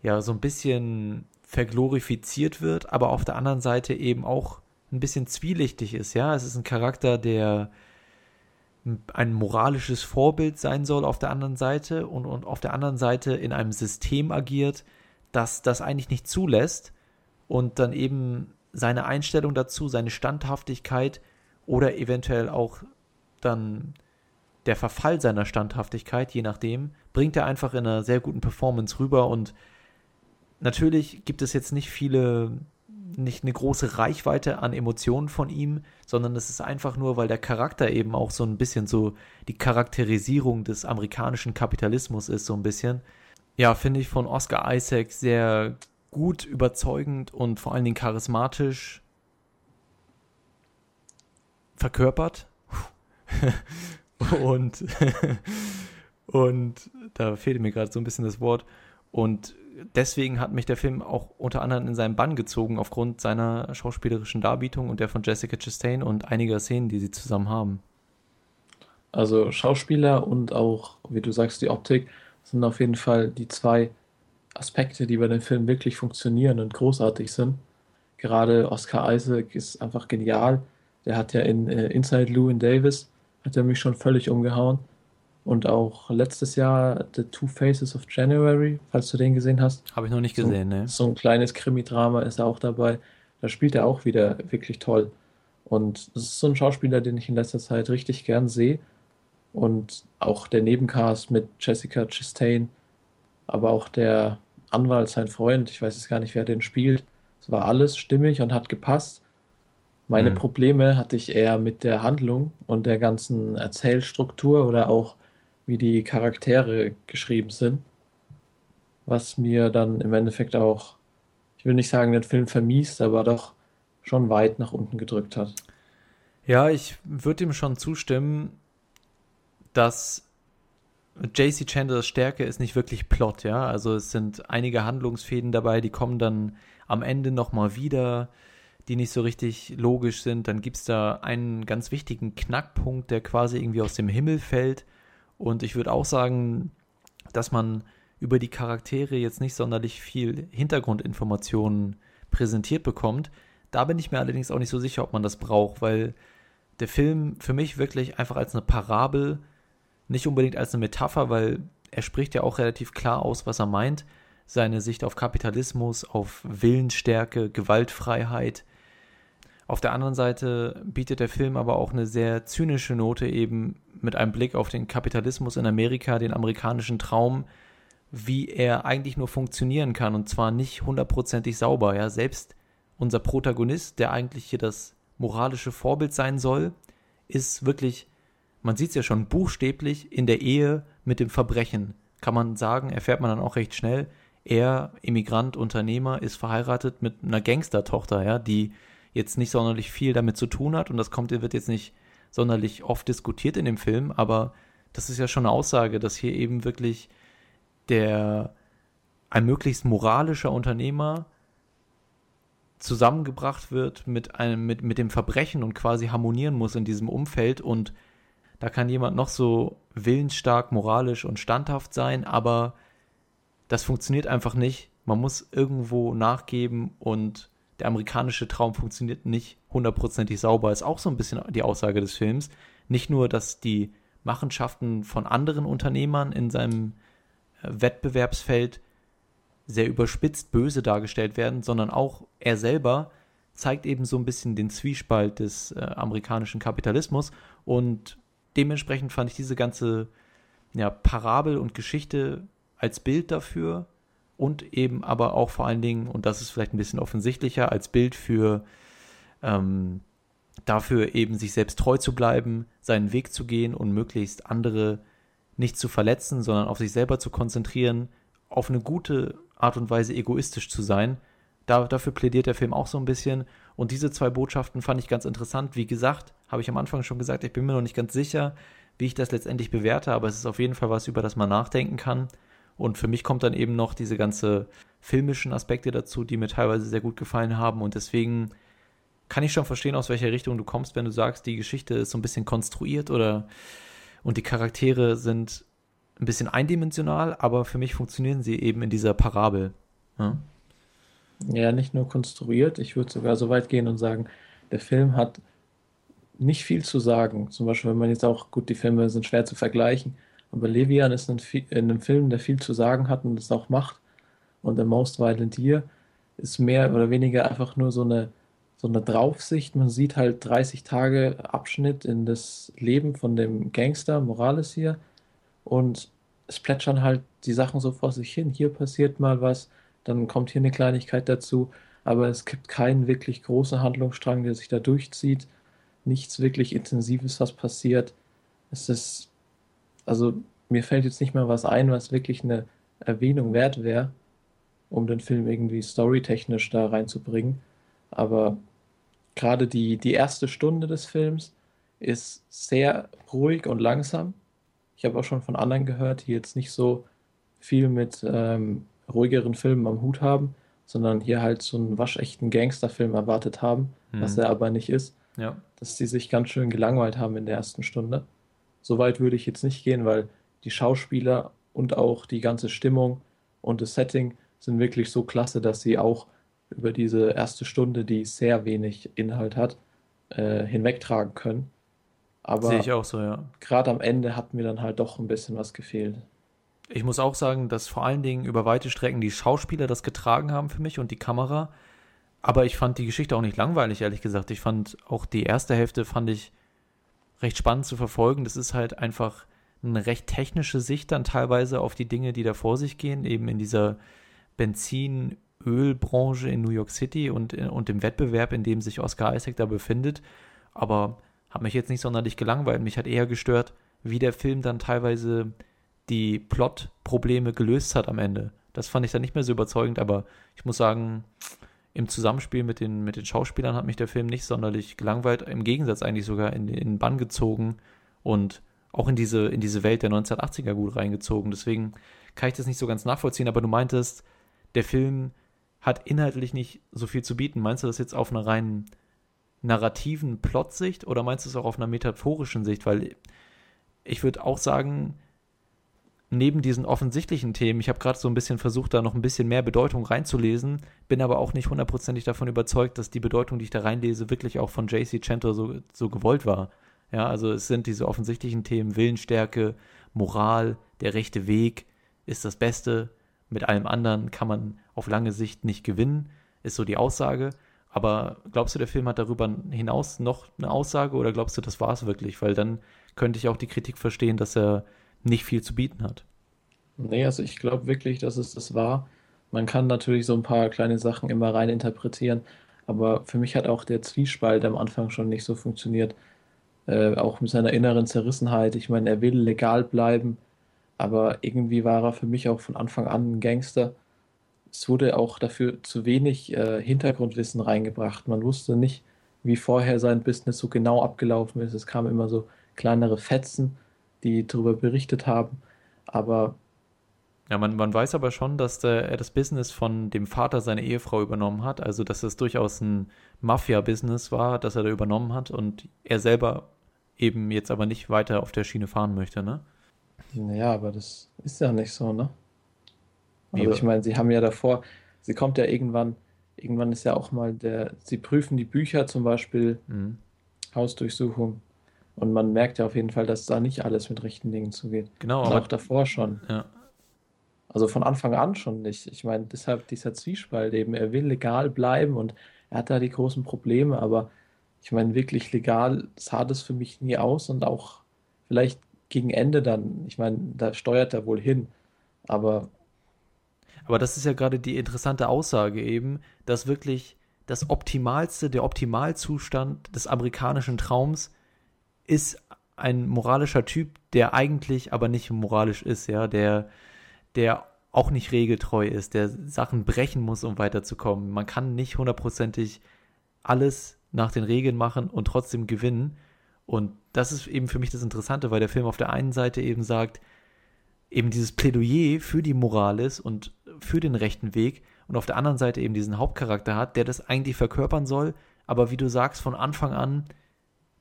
ja so ein bisschen verglorifiziert wird, aber auf der anderen Seite eben auch ein bisschen zwielichtig ist, ja. Es ist ein Charakter, der ein moralisches Vorbild sein soll auf der anderen Seite und, und auf der anderen Seite in einem System agiert, das das eigentlich nicht zulässt und dann eben seine Einstellung dazu, seine Standhaftigkeit oder eventuell auch dann der Verfall seiner Standhaftigkeit, je nachdem, bringt er einfach in einer sehr guten Performance rüber und natürlich gibt es jetzt nicht viele nicht eine große Reichweite an Emotionen von ihm, sondern es ist einfach nur, weil der Charakter eben auch so ein bisschen so die Charakterisierung des amerikanischen Kapitalismus ist, so ein bisschen. Ja, finde ich von Oscar Isaac sehr gut, überzeugend und vor allen Dingen charismatisch verkörpert. und, und da fehlt mir gerade so ein bisschen das Wort. Und deswegen hat mich der Film auch unter anderem in seinen Bann gezogen, aufgrund seiner schauspielerischen Darbietung und der von Jessica Chastain und einiger Szenen, die sie zusammen haben. Also Schauspieler und auch, wie du sagst, die Optik sind auf jeden Fall die zwei Aspekte, die bei dem Film wirklich funktionieren und großartig sind. Gerade Oscar Isaac ist einfach genial. Der hat ja in äh, Inside Llewyn Davis, hat er mich schon völlig umgehauen. Und auch letztes Jahr The Two Faces of January, falls du den gesehen hast. Habe ich noch nicht So, gesehen, ne? so ein kleines Krimi-Drama ist er auch dabei. Da spielt er auch wieder wirklich toll. Und das ist so ein Schauspieler, den ich in letzter Zeit richtig gern sehe. Und auch der Nebencast mit Jessica Chastain, aber auch der Anwalt, sein Freund, ich weiß jetzt gar nicht, wer den spielt. Es war alles stimmig und hat gepasst. Meine Mhm. Probleme hatte ich eher mit der Handlung und der ganzen Erzählstruktur oder auch wie die Charaktere geschrieben sind, was mir dann im Endeffekt auch, ich will nicht sagen, den Film vermiest, aber doch schon weit nach unten gedrückt hat. Ja, ich würde ihm schon zustimmen, dass JC Chandlers Stärke ist nicht wirklich Plot, ja. Also es sind einige Handlungsfäden dabei, die kommen dann am Ende nochmal wieder, die nicht so richtig logisch sind. Dann gibt's da einen ganz wichtigen Knackpunkt, der quasi irgendwie aus dem Himmel fällt. Und ich würde auch sagen, dass man über die Charaktere jetzt nicht sonderlich viel Hintergrundinformationen präsentiert bekommt. Da bin ich mir allerdings auch nicht so sicher, ob man das braucht, weil der Film für mich wirklich einfach als eine Parabel, nicht unbedingt als eine Metapher, weil er spricht ja auch relativ klar aus, was er meint. Seine Sicht auf Kapitalismus, auf Willensstärke, Gewaltfreiheit. Auf der anderen Seite bietet der Film aber auch eine sehr zynische Note eben mit einem Blick auf den Kapitalismus in Amerika, den amerikanischen Traum, wie er eigentlich nur funktionieren kann und zwar nicht hundertprozentig sauber. Ja, selbst unser Protagonist, der eigentlich hier das moralische Vorbild sein soll, ist wirklich, man sieht es ja schon buchstäblich in der Ehe mit dem Verbrechen. Kann man sagen, erfährt man dann auch recht schnell. Er, Immigrant, Unternehmer, ist verheiratet mit einer Gangstertochter, ja, die jetzt nicht sonderlich viel damit zu tun hat und das kommt, wird jetzt nicht sonderlich oft diskutiert in dem Film, aber das ist ja schon eine Aussage, dass hier eben wirklich der ein möglichst moralischer Unternehmer zusammengebracht wird mit einem mit, mit dem Verbrechen und quasi harmonieren muss in diesem Umfeld und da kann jemand noch so willensstark, moralisch und standhaft sein, aber das funktioniert einfach nicht. Man muss irgendwo nachgeben und der amerikanische Traum funktioniert nicht hundertprozentig sauber. Ist auch so ein bisschen die Aussage des Films. Nicht nur, dass die Machenschaften von anderen Unternehmern in seinem äh, Wettbewerbsfeld sehr überspitzt böse dargestellt werden, sondern auch er selber zeigt eben so ein bisschen den Zwiespalt des äh, amerikanischen Kapitalismus und dementsprechend fand ich diese ganze ja, Parabel und Geschichte als Bild dafür und eben aber auch vor allen Dingen, und das ist vielleicht ein bisschen offensichtlicher, als Bild für ähm, dafür eben sich selbst treu zu bleiben, seinen Weg zu gehen und möglichst andere nicht zu verletzen, sondern auf sich selber zu konzentrieren, auf eine gute Art und Weise egoistisch zu sein. Da, dafür plädiert der Film auch so ein bisschen. Und diese zwei Botschaften fand ich ganz interessant. Wie gesagt, habe ich am Anfang schon gesagt, ich bin mir noch nicht ganz sicher, wie ich das letztendlich bewerte, aber es ist auf jeden Fall was, über das man nachdenken kann. Und für mich kommt dann eben noch diese ganze filmischen Aspekte dazu, die mir teilweise sehr gut gefallen haben. Und deswegen kann ich schon verstehen, aus welcher Richtung du kommst, wenn du sagst, die Geschichte ist so ein bisschen konstruiert oder und die Charaktere sind ein bisschen eindimensional, aber für mich funktionieren sie eben in dieser Parabel. Ja, Ja, nicht nur konstruiert, ich würde sogar so weit gehen und sagen, der Film hat nicht viel zu sagen. Zum Beispiel, wenn man jetzt auch, gut, die Filme sind schwer zu vergleichen, aber Levian ist in einem Film, der viel zu sagen hat und das auch macht. Und The Most Violent Year ist mehr oder weniger einfach nur so eine, so eine Draufsicht. Man sieht halt 30 Tage Abschnitt in das Leben von dem Gangster Morales hier und es plätschern halt die Sachen so vor sich hin. Hier passiert mal was, dann kommt hier eine Kleinigkeit dazu, aber es gibt keinen wirklich großen Handlungsstrang, der sich da durchzieht. Nichts wirklich Intensives, was passiert. Es ist, also mir fällt jetzt nicht mal was ein, was wirklich eine Erwähnung wert wäre, um den Film irgendwie storytechnisch da reinzubringen. Aber gerade die, die erste Stunde des Films ist sehr ruhig und langsam. Ich habe auch schon von anderen gehört, die jetzt nicht so viel mit ähm, ruhigeren Filmen am Hut haben, sondern hier halt so einen waschechten Gangsterfilm erwartet haben, was Mhm. er aber nicht ist, ja. dass die sich ganz schön gelangweilt haben in der ersten Stunde. So weit würde ich jetzt nicht gehen, weil die Schauspieler und auch die ganze Stimmung und das Setting sind wirklich so klasse, dass sie auch über diese erste Stunde, die sehr wenig Inhalt hat, äh, hinwegtragen können. Aber Sehe ich auch so, ja. gerade am Ende hat mir dann halt doch ein bisschen was gefehlt. Ich muss auch sagen, dass vor allen Dingen über weite Strecken die Schauspieler das getragen haben für mich und die Kamera. Aber ich fand die Geschichte auch nicht langweilig, ehrlich gesagt. Ich fand auch die erste Hälfte fand ich recht spannend zu verfolgen. Das ist halt einfach eine recht technische Sicht dann teilweise auf die Dinge, die da vor sich gehen, eben in dieser Benzin-Ölbranche in New York City und, und dem Wettbewerb, in dem sich Oscar Isaac da befindet. Aber hat mich jetzt nicht sonderlich gelangweilt. Mich hat eher gestört, wie der Film dann teilweise die Plot-Probleme gelöst hat am Ende. Das fand ich dann nicht mehr so überzeugend, aber ich muss sagen, im Zusammenspiel mit den, mit den Schauspielern hat mich der Film nicht sonderlich gelangweilt, im Gegensatz eigentlich sogar in, den Bann gezogen und auch in diese, in diese Welt der 1980er gut reingezogen. Deswegen kann ich das nicht so ganz nachvollziehen, aber du meintest, der Film hat inhaltlich nicht so viel zu bieten. Meinst du das jetzt auf einer reinen narrativen Plotsicht oder meinst du es auch auf einer metaphorischen Sicht? Weil ich würde auch sagen, neben diesen offensichtlichen Themen, ich habe gerade so ein bisschen versucht, da noch ein bisschen mehr Bedeutung reinzulesen, bin aber auch nicht hundertprozentig davon überzeugt, dass die Bedeutung, die ich da reinlese, wirklich auch von JC Cento so, so gewollt war. Ja, also es sind diese offensichtlichen Themen Willensstärke, Moral, der rechte Weg ist das Beste. Mit allem anderen kann man auf lange Sicht nicht gewinnen, ist so die Aussage. Aber glaubst du, der Film hat darüber hinaus noch eine Aussage oder glaubst du, das war es wirklich? Weil dann könnte ich auch die Kritik verstehen, dass er nicht viel zu bieten hat. Nee, also ich glaube wirklich, dass es das war. Man kann natürlich so ein paar kleine Sachen immer rein interpretieren, aber für mich hat auch der Zwiespalt am Anfang schon nicht so funktioniert. Äh, auch mit seiner inneren Zerrissenheit. Ich meine, er will legal bleiben, aber irgendwie war er für mich auch von Anfang an ein Gangster. Es wurde auch dafür zu wenig äh, Hintergrundwissen reingebracht. Man wusste nicht, wie vorher sein Business so genau abgelaufen ist. Es kamen immer so kleinere Fetzen die darüber berichtet haben. Aber ja, man, man weiß aber schon, dass der, er das Business von dem Vater seiner Ehefrau übernommen hat. Also, dass es durchaus ein Mafia-Business war, das er da übernommen hat und er selber eben jetzt aber nicht weiter auf der Schiene fahren möchte, ne? Naja, aber das ist ja nicht so, ne? Also, ich meine, sie haben ja davor, sie kommt ja irgendwann, irgendwann ist ja auch mal der, sie prüfen die Bücher zum Beispiel, mhm. Hausdurchsuchung, und man merkt ja auf jeden Fall, dass da nicht alles mit rechten Dingen zugeht. Genau. Und auch davor schon. Ja. Also von Anfang an schon nicht. Ich meine, deshalb dieser Zwiespalt eben. Er will legal bleiben und er hat da die großen Probleme, aber ich meine, wirklich legal sah das für mich nie aus und auch vielleicht gegen Ende dann. Ich meine, da steuert er wohl hin. Aber. Aber das ist ja gerade die interessante Aussage eben, dass wirklich das Optimalste, der Optimalzustand des amerikanischen Traums ist ein moralischer Typ, der eigentlich aber nicht moralisch ist, ja, der, der auch nicht regeltreu ist, der Sachen brechen muss, um weiterzukommen. Man kann nicht hundertprozentig alles nach den Regeln machen und trotzdem gewinnen. Und das ist eben für mich das Interessante, weil der Film auf der einen Seite eben sagt, eben dieses Plädoyer für die Moral ist und für den rechten Weg und auf der anderen Seite eben diesen Hauptcharakter hat, der das eigentlich verkörpern soll, aber wie du sagst, von Anfang an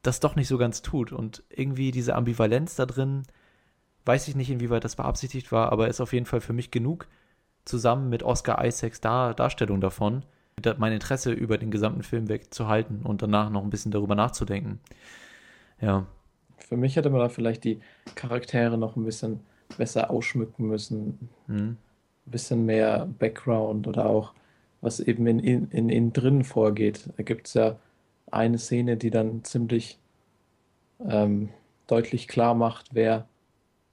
das doch nicht so ganz tut. Und irgendwie diese Ambivalenz da drin, weiß ich nicht, inwieweit das beabsichtigt war, aber ist auf jeden Fall für mich genug, zusammen mit Oscar Isaacs Dar Darstellung davon, mein Interesse über den gesamten Film wegzuhalten und danach noch ein bisschen darüber nachzudenken. Ja. Für mich hätte man da vielleicht die Charaktere noch ein bisschen besser ausschmücken müssen. Mhm. Ein bisschen mehr Background oder auch was eben in, in, in ihnen drin vorgeht. Da gibt es ja eine Szene, die dann ziemlich ähm, deutlich klar macht, wer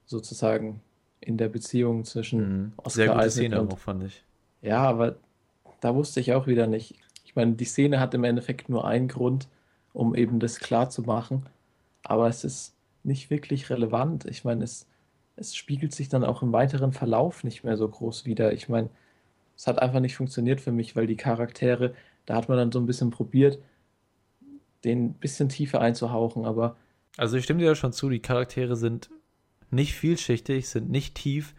sozusagen in der Beziehung zwischen mhm. Oscar Sehr gute Isaac Szene und, auch, fand ich. Ja, aber da wusste ich auch wieder nicht. Ich meine, die Szene hat im Endeffekt nur einen Grund, um eben das klar zu machen, aber es ist nicht wirklich relevant. Ich meine, es, es spiegelt sich dann auch im weiteren Verlauf nicht mehr so groß wieder. Ich meine, es hat einfach nicht funktioniert für mich, weil die Charaktere, da hat man dann so ein bisschen probiert, den ein bisschen tiefer einzuhauchen, aber. Also ich stimme dir ja schon zu, die Charaktere sind nicht vielschichtig, sind nicht tief.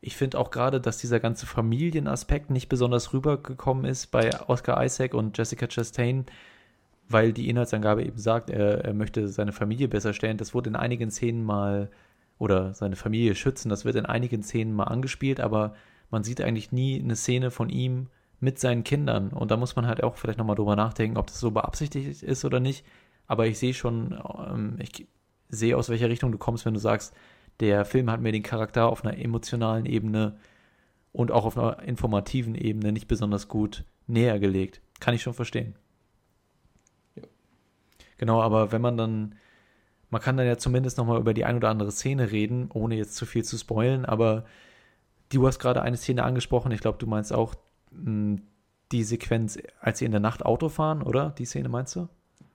Ich finde auch gerade, dass dieser ganze Familienaspekt nicht besonders rübergekommen ist bei Oscar Isaac und Jessica Chastain, weil die Inhaltsangabe eben sagt, er, er möchte seine Familie besser stellen. Das wurde in einigen Szenen mal, oder seine Familie schützen, das wird in einigen Szenen mal angespielt, aber man sieht eigentlich nie eine Szene von ihm, mit seinen Kindern. Und da muss man halt auch vielleicht nochmal drüber nachdenken, ob das so beabsichtigt ist oder nicht. Aber ich sehe schon, ähm, ich sehe aus welcher Richtung du kommst, wenn du sagst, der Film hat mir den Charakter auf einer emotionalen Ebene und auch auf einer informativen Ebene nicht besonders gut näher gelegt. Kann ich schon verstehen. Ja. Genau, aber wenn man dann man kann dann ja zumindest nochmal über die ein oder andere Szene reden, ohne jetzt zu viel zu spoilen, aber du hast gerade eine Szene angesprochen, ich glaube, du meinst auch die Sequenz, als sie in der Nacht Auto fahren, oder? Die Szene meinst du?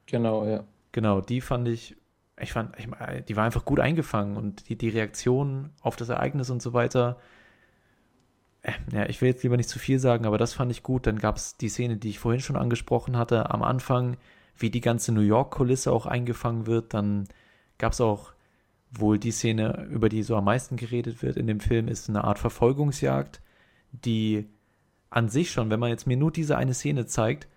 Genau, ja. Genau, die fand ich, ich fand, ich, die war einfach gut eingefangen und die, die Reaktion auf das Ereignis und so weiter. Äh, ja, ich will jetzt lieber nicht zu viel sagen, aber das fand ich gut. Dann gab es die Szene, die ich vorhin schon angesprochen hatte, am Anfang, wie die ganze New York-Kulisse auch eingefangen wird. Dann gab es auch wohl die Szene, über die so am meisten geredet wird in dem Film, ist eine Art Verfolgungsjagd, die an sich schon, wenn man jetzt mir nur diese eine Szene zeigt,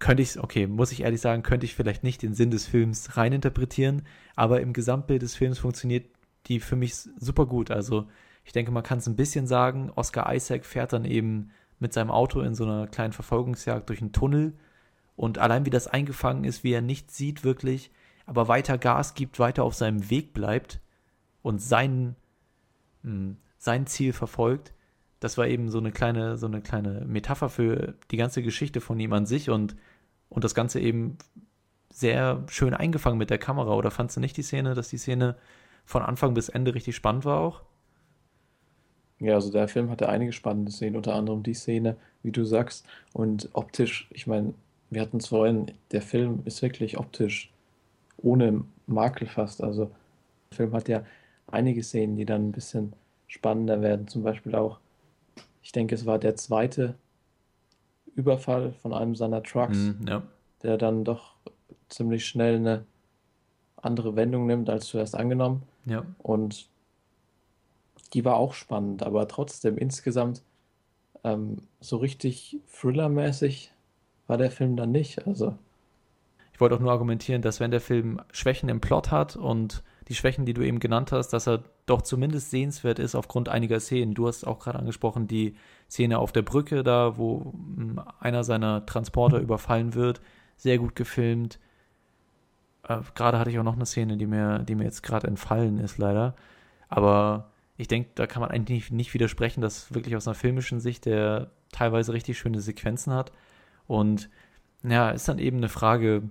könnte ich, okay, muss ich ehrlich sagen, könnte ich vielleicht nicht den Sinn des Films reininterpretieren, aber im Gesamtbild des Films funktioniert die für mich super gut. Also ich denke, man kann es ein bisschen sagen. Oscar Isaac fährt dann eben mit seinem Auto in so einer kleinen Verfolgungsjagd durch einen Tunnel und allein wie das eingefangen ist, wie er nicht sieht wirklich, aber weiter Gas gibt, weiter auf seinem Weg bleibt und sein, mh, hm, sein Ziel verfolgt, das war eben so eine kleine, so eine kleine Metapher für die ganze Geschichte von ihm an sich und, und das Ganze eben sehr schön eingefangen mit der Kamera. Oder fandst du nicht die Szene, dass die Szene von Anfang bis Ende richtig spannend war auch? Ja, also der Film hatte einige spannende Szenen, unter anderem die Szene, wie du sagst. Und optisch, ich meine, wir hatten es vorhin, der Film ist wirklich optisch ohne Makel fast. Also der Film hat ja einige Szenen, die dann ein bisschen spannender werden. Zum Beispiel auch ich denke, es war der zweite Überfall von einem seiner Trucks, mm, ja. der dann doch ziemlich schnell eine andere Wendung nimmt als zuerst angenommen. Ja. Und die war auch spannend, aber trotzdem insgesamt ähm, so richtig thrillermäßig war der Film dann nicht. Also ich wollte auch nur argumentieren, dass wenn der Film Schwächen im Plot hat und die Schwächen, die du eben genannt hast, dass er doch zumindest sehenswert ist aufgrund einiger Szenen. Du hast auch gerade angesprochen, die Szene auf der Brücke da, wo hm, einer seiner Transporter überfallen wird. Sehr gut gefilmt. Äh, gerade hatte ich auch noch eine Szene, die mir, die mir jetzt gerade entfallen ist, leider. Aber ich denke, da kann man eigentlich nicht widersprechen, dass wirklich aus einer filmischen Sicht der teilweise richtig schöne Sequenzen hat. Und ja, ist dann eben eine Frage,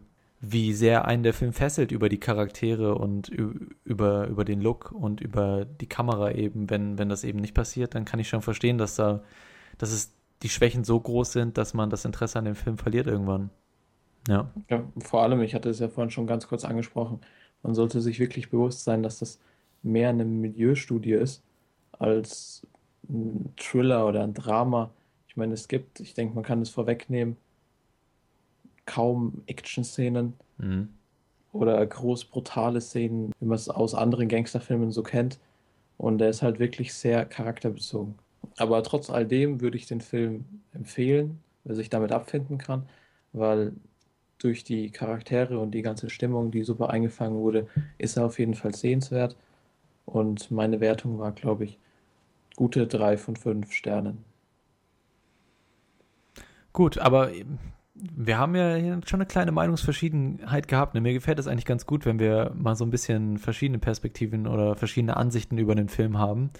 wie sehr einen der Film fesselt über die Charaktere und über, über den Look und über die Kamera eben. Wenn, wenn das eben nicht passiert, dann kann ich schon verstehen, dass da, dass es die Schwächen so groß sind, dass man das Interesse an dem Film verliert irgendwann. Ja. ja. Vor allem, ich hatte es ja vorhin schon ganz kurz angesprochen, man sollte sich wirklich bewusst sein, dass das mehr eine Milieustudie ist als ein Thriller oder ein Drama. Ich meine, es gibt, ich denke, man kann es vorwegnehmen, kaum Action-Szenen mhm. oder groß brutale Szenen, wie man es aus anderen Gangsterfilmen so kennt. Und er ist halt wirklich sehr charakterbezogen. Aber trotz all dem würde ich den Film empfehlen, wer sich damit abfinden kann, weil durch die Charaktere und die ganze Stimmung, die super eingefangen wurde, ist er auf jeden Fall sehenswert. Und meine Wertung war, glaube ich, gute drei von fünf Sternen. Gut, aber wir haben ja schon eine kleine Meinungsverschiedenheit gehabt. Ne? Mir gefällt es eigentlich ganz gut, wenn wir mal so ein bisschen verschiedene Perspektiven oder verschiedene Ansichten über den Film haben.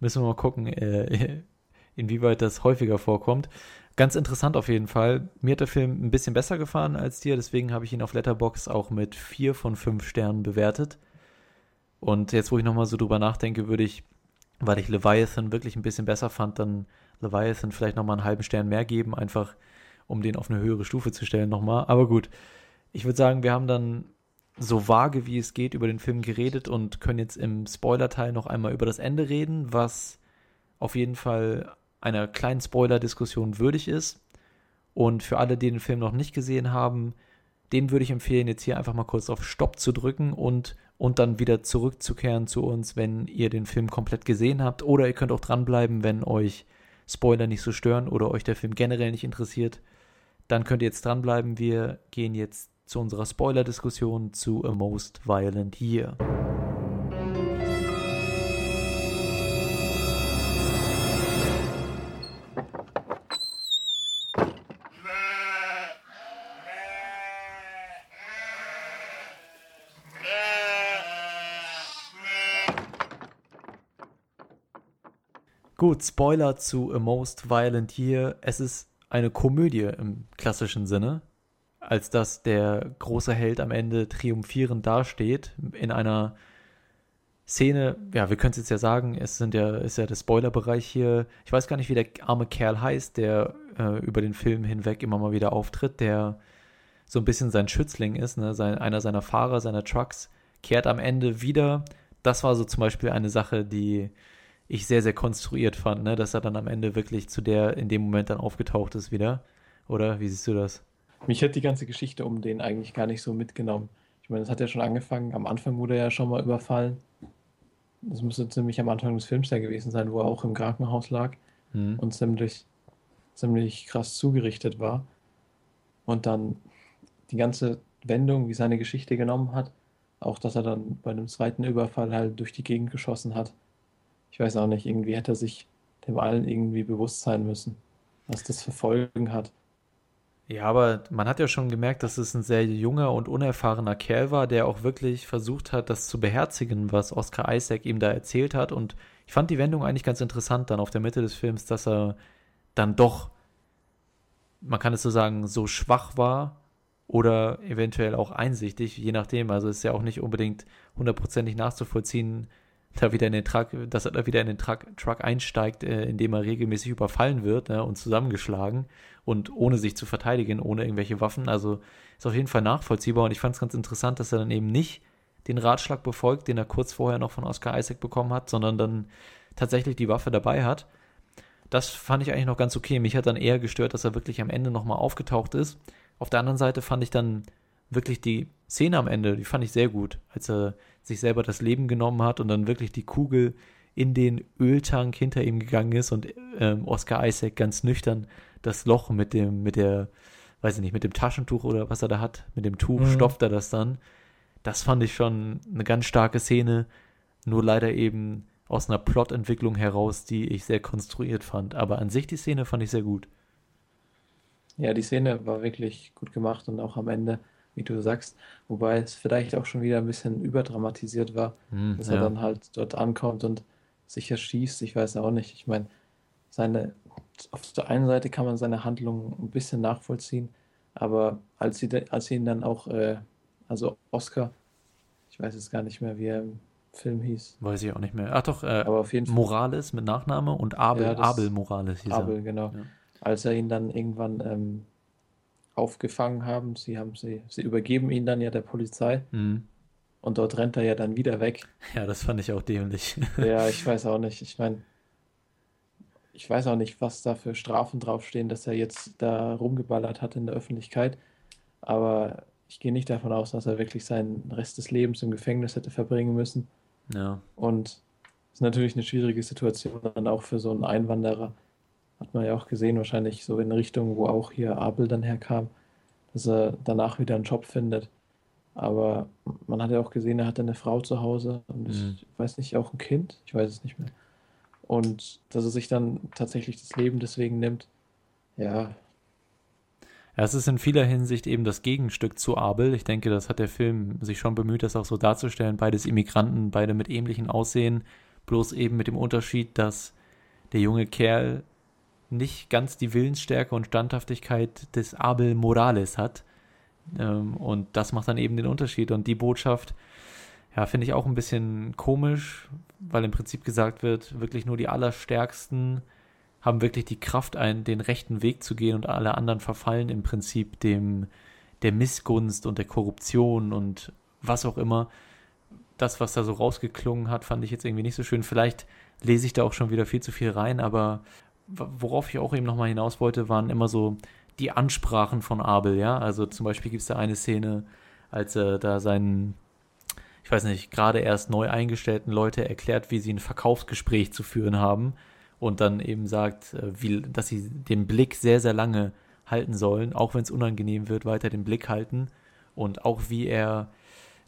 Müssen wir mal gucken, äh, inwieweit das häufiger vorkommt. Ganz interessant auf jeden Fall. Mir hat der Film ein bisschen besser gefallen als dir, deswegen habe ich ihn auf Letterbox auch mit vier von fünf Sternen bewertet. Und jetzt, wo ich nochmal so drüber nachdenke, würde ich, weil ich Leviathan wirklich ein bisschen besser fand, dann Leviathan vielleicht nochmal einen halben Stern mehr geben, einfach um den auf eine höhere Stufe zu stellen nochmal. Aber gut, ich würde sagen, wir haben dann so vage wie es geht über den Film geredet und können jetzt im Spoiler-Teil noch einmal über das Ende reden, was auf jeden Fall einer kleinen Spoiler-Diskussion würdig ist. Und für alle, die den Film noch nicht gesehen haben, den würde ich empfehlen, jetzt hier einfach mal kurz auf Stopp zu drücken und, und dann wieder zurückzukehren zu uns, wenn ihr den Film komplett gesehen habt. Oder ihr könnt auch dranbleiben, wenn euch Spoiler nicht so stören oder euch der Film generell nicht interessiert dann könnt ihr jetzt dranbleiben. Wir gehen jetzt zu unserer Spoiler-Diskussion zu A Most Violent Year. Gut, Spoiler zu A Most Violent Year. Es ist eine Komödie im klassischen Sinne. als dass der große Held am Ende triumphierend dasteht in einer Szene, ja, wir können es jetzt ja sagen, es sind ja, ist ja der Spoilerbereich hier. Ich weiß gar nicht, wie der arme Kerl heißt, der äh, über den Film hinweg immer mal wieder auftritt, der so ein bisschen sein Schützling ist, ne? sein, einer seiner Fahrer, seiner Trucks, kehrt am Ende wieder. Das war so zum Beispiel eine Sache, die ich sehr, sehr konstruiert fand, ne? dass er dann am Ende wirklich zu der in dem Moment dann aufgetaucht ist wieder. Oder wie siehst du das? Mich hat die ganze Geschichte um den eigentlich gar nicht so mitgenommen. Ich meine, es hat ja schon angefangen. Am Anfang wurde er ja schon mal überfallen. Das müsste ziemlich am Anfang des Films ja gewesen sein, wo er auch im Krankenhaus lag Hm. und ziemlich, ziemlich krass zugerichtet war. Und dann die ganze Wendung, wie seine Geschichte genommen hat, auch dass er dann bei einem zweiten Überfall halt durch die Gegend geschossen hat. Ich weiß auch nicht, irgendwie hätte er sich dem allen irgendwie bewusst sein müssen, was das für Folgen hat. Ja, aber man hat ja schon gemerkt, dass es ein sehr junger und unerfahrener Kerl war, der auch wirklich versucht hat, das zu beherzigen, was Oscar Isaac ihm da erzählt hat. Und ich fand die Wendung eigentlich ganz interessant dann auf der Mitte des Films, dass er dann doch, man kann es so sagen, so schwach war oder eventuell auch einsichtig, je nachdem. Also ist ja auch nicht unbedingt hundertprozentig nachzuvollziehen, da wieder in den Truck, dass er wieder in den Truck, Truck einsteigt, äh, indem er regelmäßig überfallen wird ne, und zusammengeschlagen und ohne sich zu verteidigen, ohne irgendwelche Waffen. Also ist auf jeden Fall nachvollziehbar und ich fand es ganz interessant, dass er dann eben nicht den Ratschlag befolgt, den er kurz vorher noch von Oscar Isaac bekommen hat, sondern dann tatsächlich die Waffe dabei hat. Das fand ich eigentlich noch ganz okay. Mich hat dann eher gestört, dass er wirklich am Ende nochmal aufgetaucht ist. Auf der anderen Seite fand ich dann wirklich die Szene am Ende, die fand ich sehr gut, als er sich selber das Leben genommen hat und dann wirklich die Kugel in den Öltank hinter ihm gegangen ist und ähm, Oscar Isaac ganz nüchtern das Loch mit dem, mit der, weiß ich nicht, mit dem Taschentuch oder was er da hat, mit dem Tuch Mhm. stopft er das dann. Das fand ich schon eine ganz starke Szene, nur leider eben aus einer Plotentwicklung heraus, die ich sehr konstruiert fand. Aber an sich die Szene fand ich sehr gut. Ja, die Szene war wirklich gut gemacht und auch am Ende, wie du sagst, wobei es vielleicht auch schon wieder ein bisschen überdramatisiert war, Hm, dass ja. er dann halt dort ankommt und sich erschießt. Ich weiß auch nicht. Ich meine, seine, auf der einen Seite kann man seine Handlung ein bisschen nachvollziehen, aber als sie, als sie ihn dann auch, äh, also Oscar, ich weiß jetzt gar nicht mehr, wie er im Film hieß, Weiß ich auch nicht mehr. Ach doch, äh, aber auf jeden Fall Morales mit Nachname und Abel, Ja, Abel Morales hieß Abel, genau. Ja. Als er ihn dann irgendwann ähm, aufgefangen haben, sie haben sie, sie übergeben ihn dann ja der Polizei. er. Hm. Und dort rennt er ja dann wieder weg. Ja, das fand ich auch dämlich. Ja, ich weiß auch nicht. Ich meine, ich weiß auch nicht, was da für Strafen draufstehen, dass er jetzt da rumgeballert hat in der Öffentlichkeit. Aber ich gehe nicht davon aus, dass er wirklich seinen Rest des Lebens im Gefängnis hätte verbringen müssen. ja. Und es ist natürlich eine schwierige Situation dann auch für so einen Einwanderer. Hat man ja auch gesehen, wahrscheinlich so in Richtung, wo auch hier Abel dann herkam, dass er danach wieder einen Job findet. Aber man hat ja auch gesehen, er hatte eine Frau zu Hause und Mhm. ich weiß nicht, auch ein Kind, ich weiß es nicht mehr. Und dass er sich dann tatsächlich das Leben deswegen nimmt, ja, es ist in vieler Hinsicht eben das Gegenstück zu Abel. Ich denke, das hat der Film sich schon bemüht, das auch so darzustellen. Beides Immigranten, beide mit ähnlichem Aussehen, bloß eben mit dem Unterschied, dass der junge Kerl nicht ganz die Willensstärke und Standhaftigkeit des Abel Morales hat. Ähm, und das macht dann eben den Unterschied. Und die Botschaft, ja, finde ich auch ein bisschen komisch, weil im Prinzip gesagt wird, wirklich nur die Allerstärksten haben wirklich die Kraft, einen, den rechten Weg zu gehen und alle anderen verfallen im Prinzip dem der Missgunst und der Korruption und was auch immer. Das, was da so rausgeklungen hat, fand ich jetzt irgendwie nicht so schön. Vielleicht lese ich da auch schon wieder viel zu viel rein, aber worauf ich auch eben nochmal hinaus wollte, waren immer so die Ansprachen von Abel, ja. Also zum Beispiel gibt es da eine Szene, als er da seinen, ich weiß nicht, gerade erst neu eingestellten Leute erklärt, wie sie ein Verkaufsgespräch zu führen haben und dann eben sagt, äh, wie, dass sie den Blick sehr, sehr lange halten sollen, auch wenn es unangenehm wird, weiter den Blick halten und auch wie er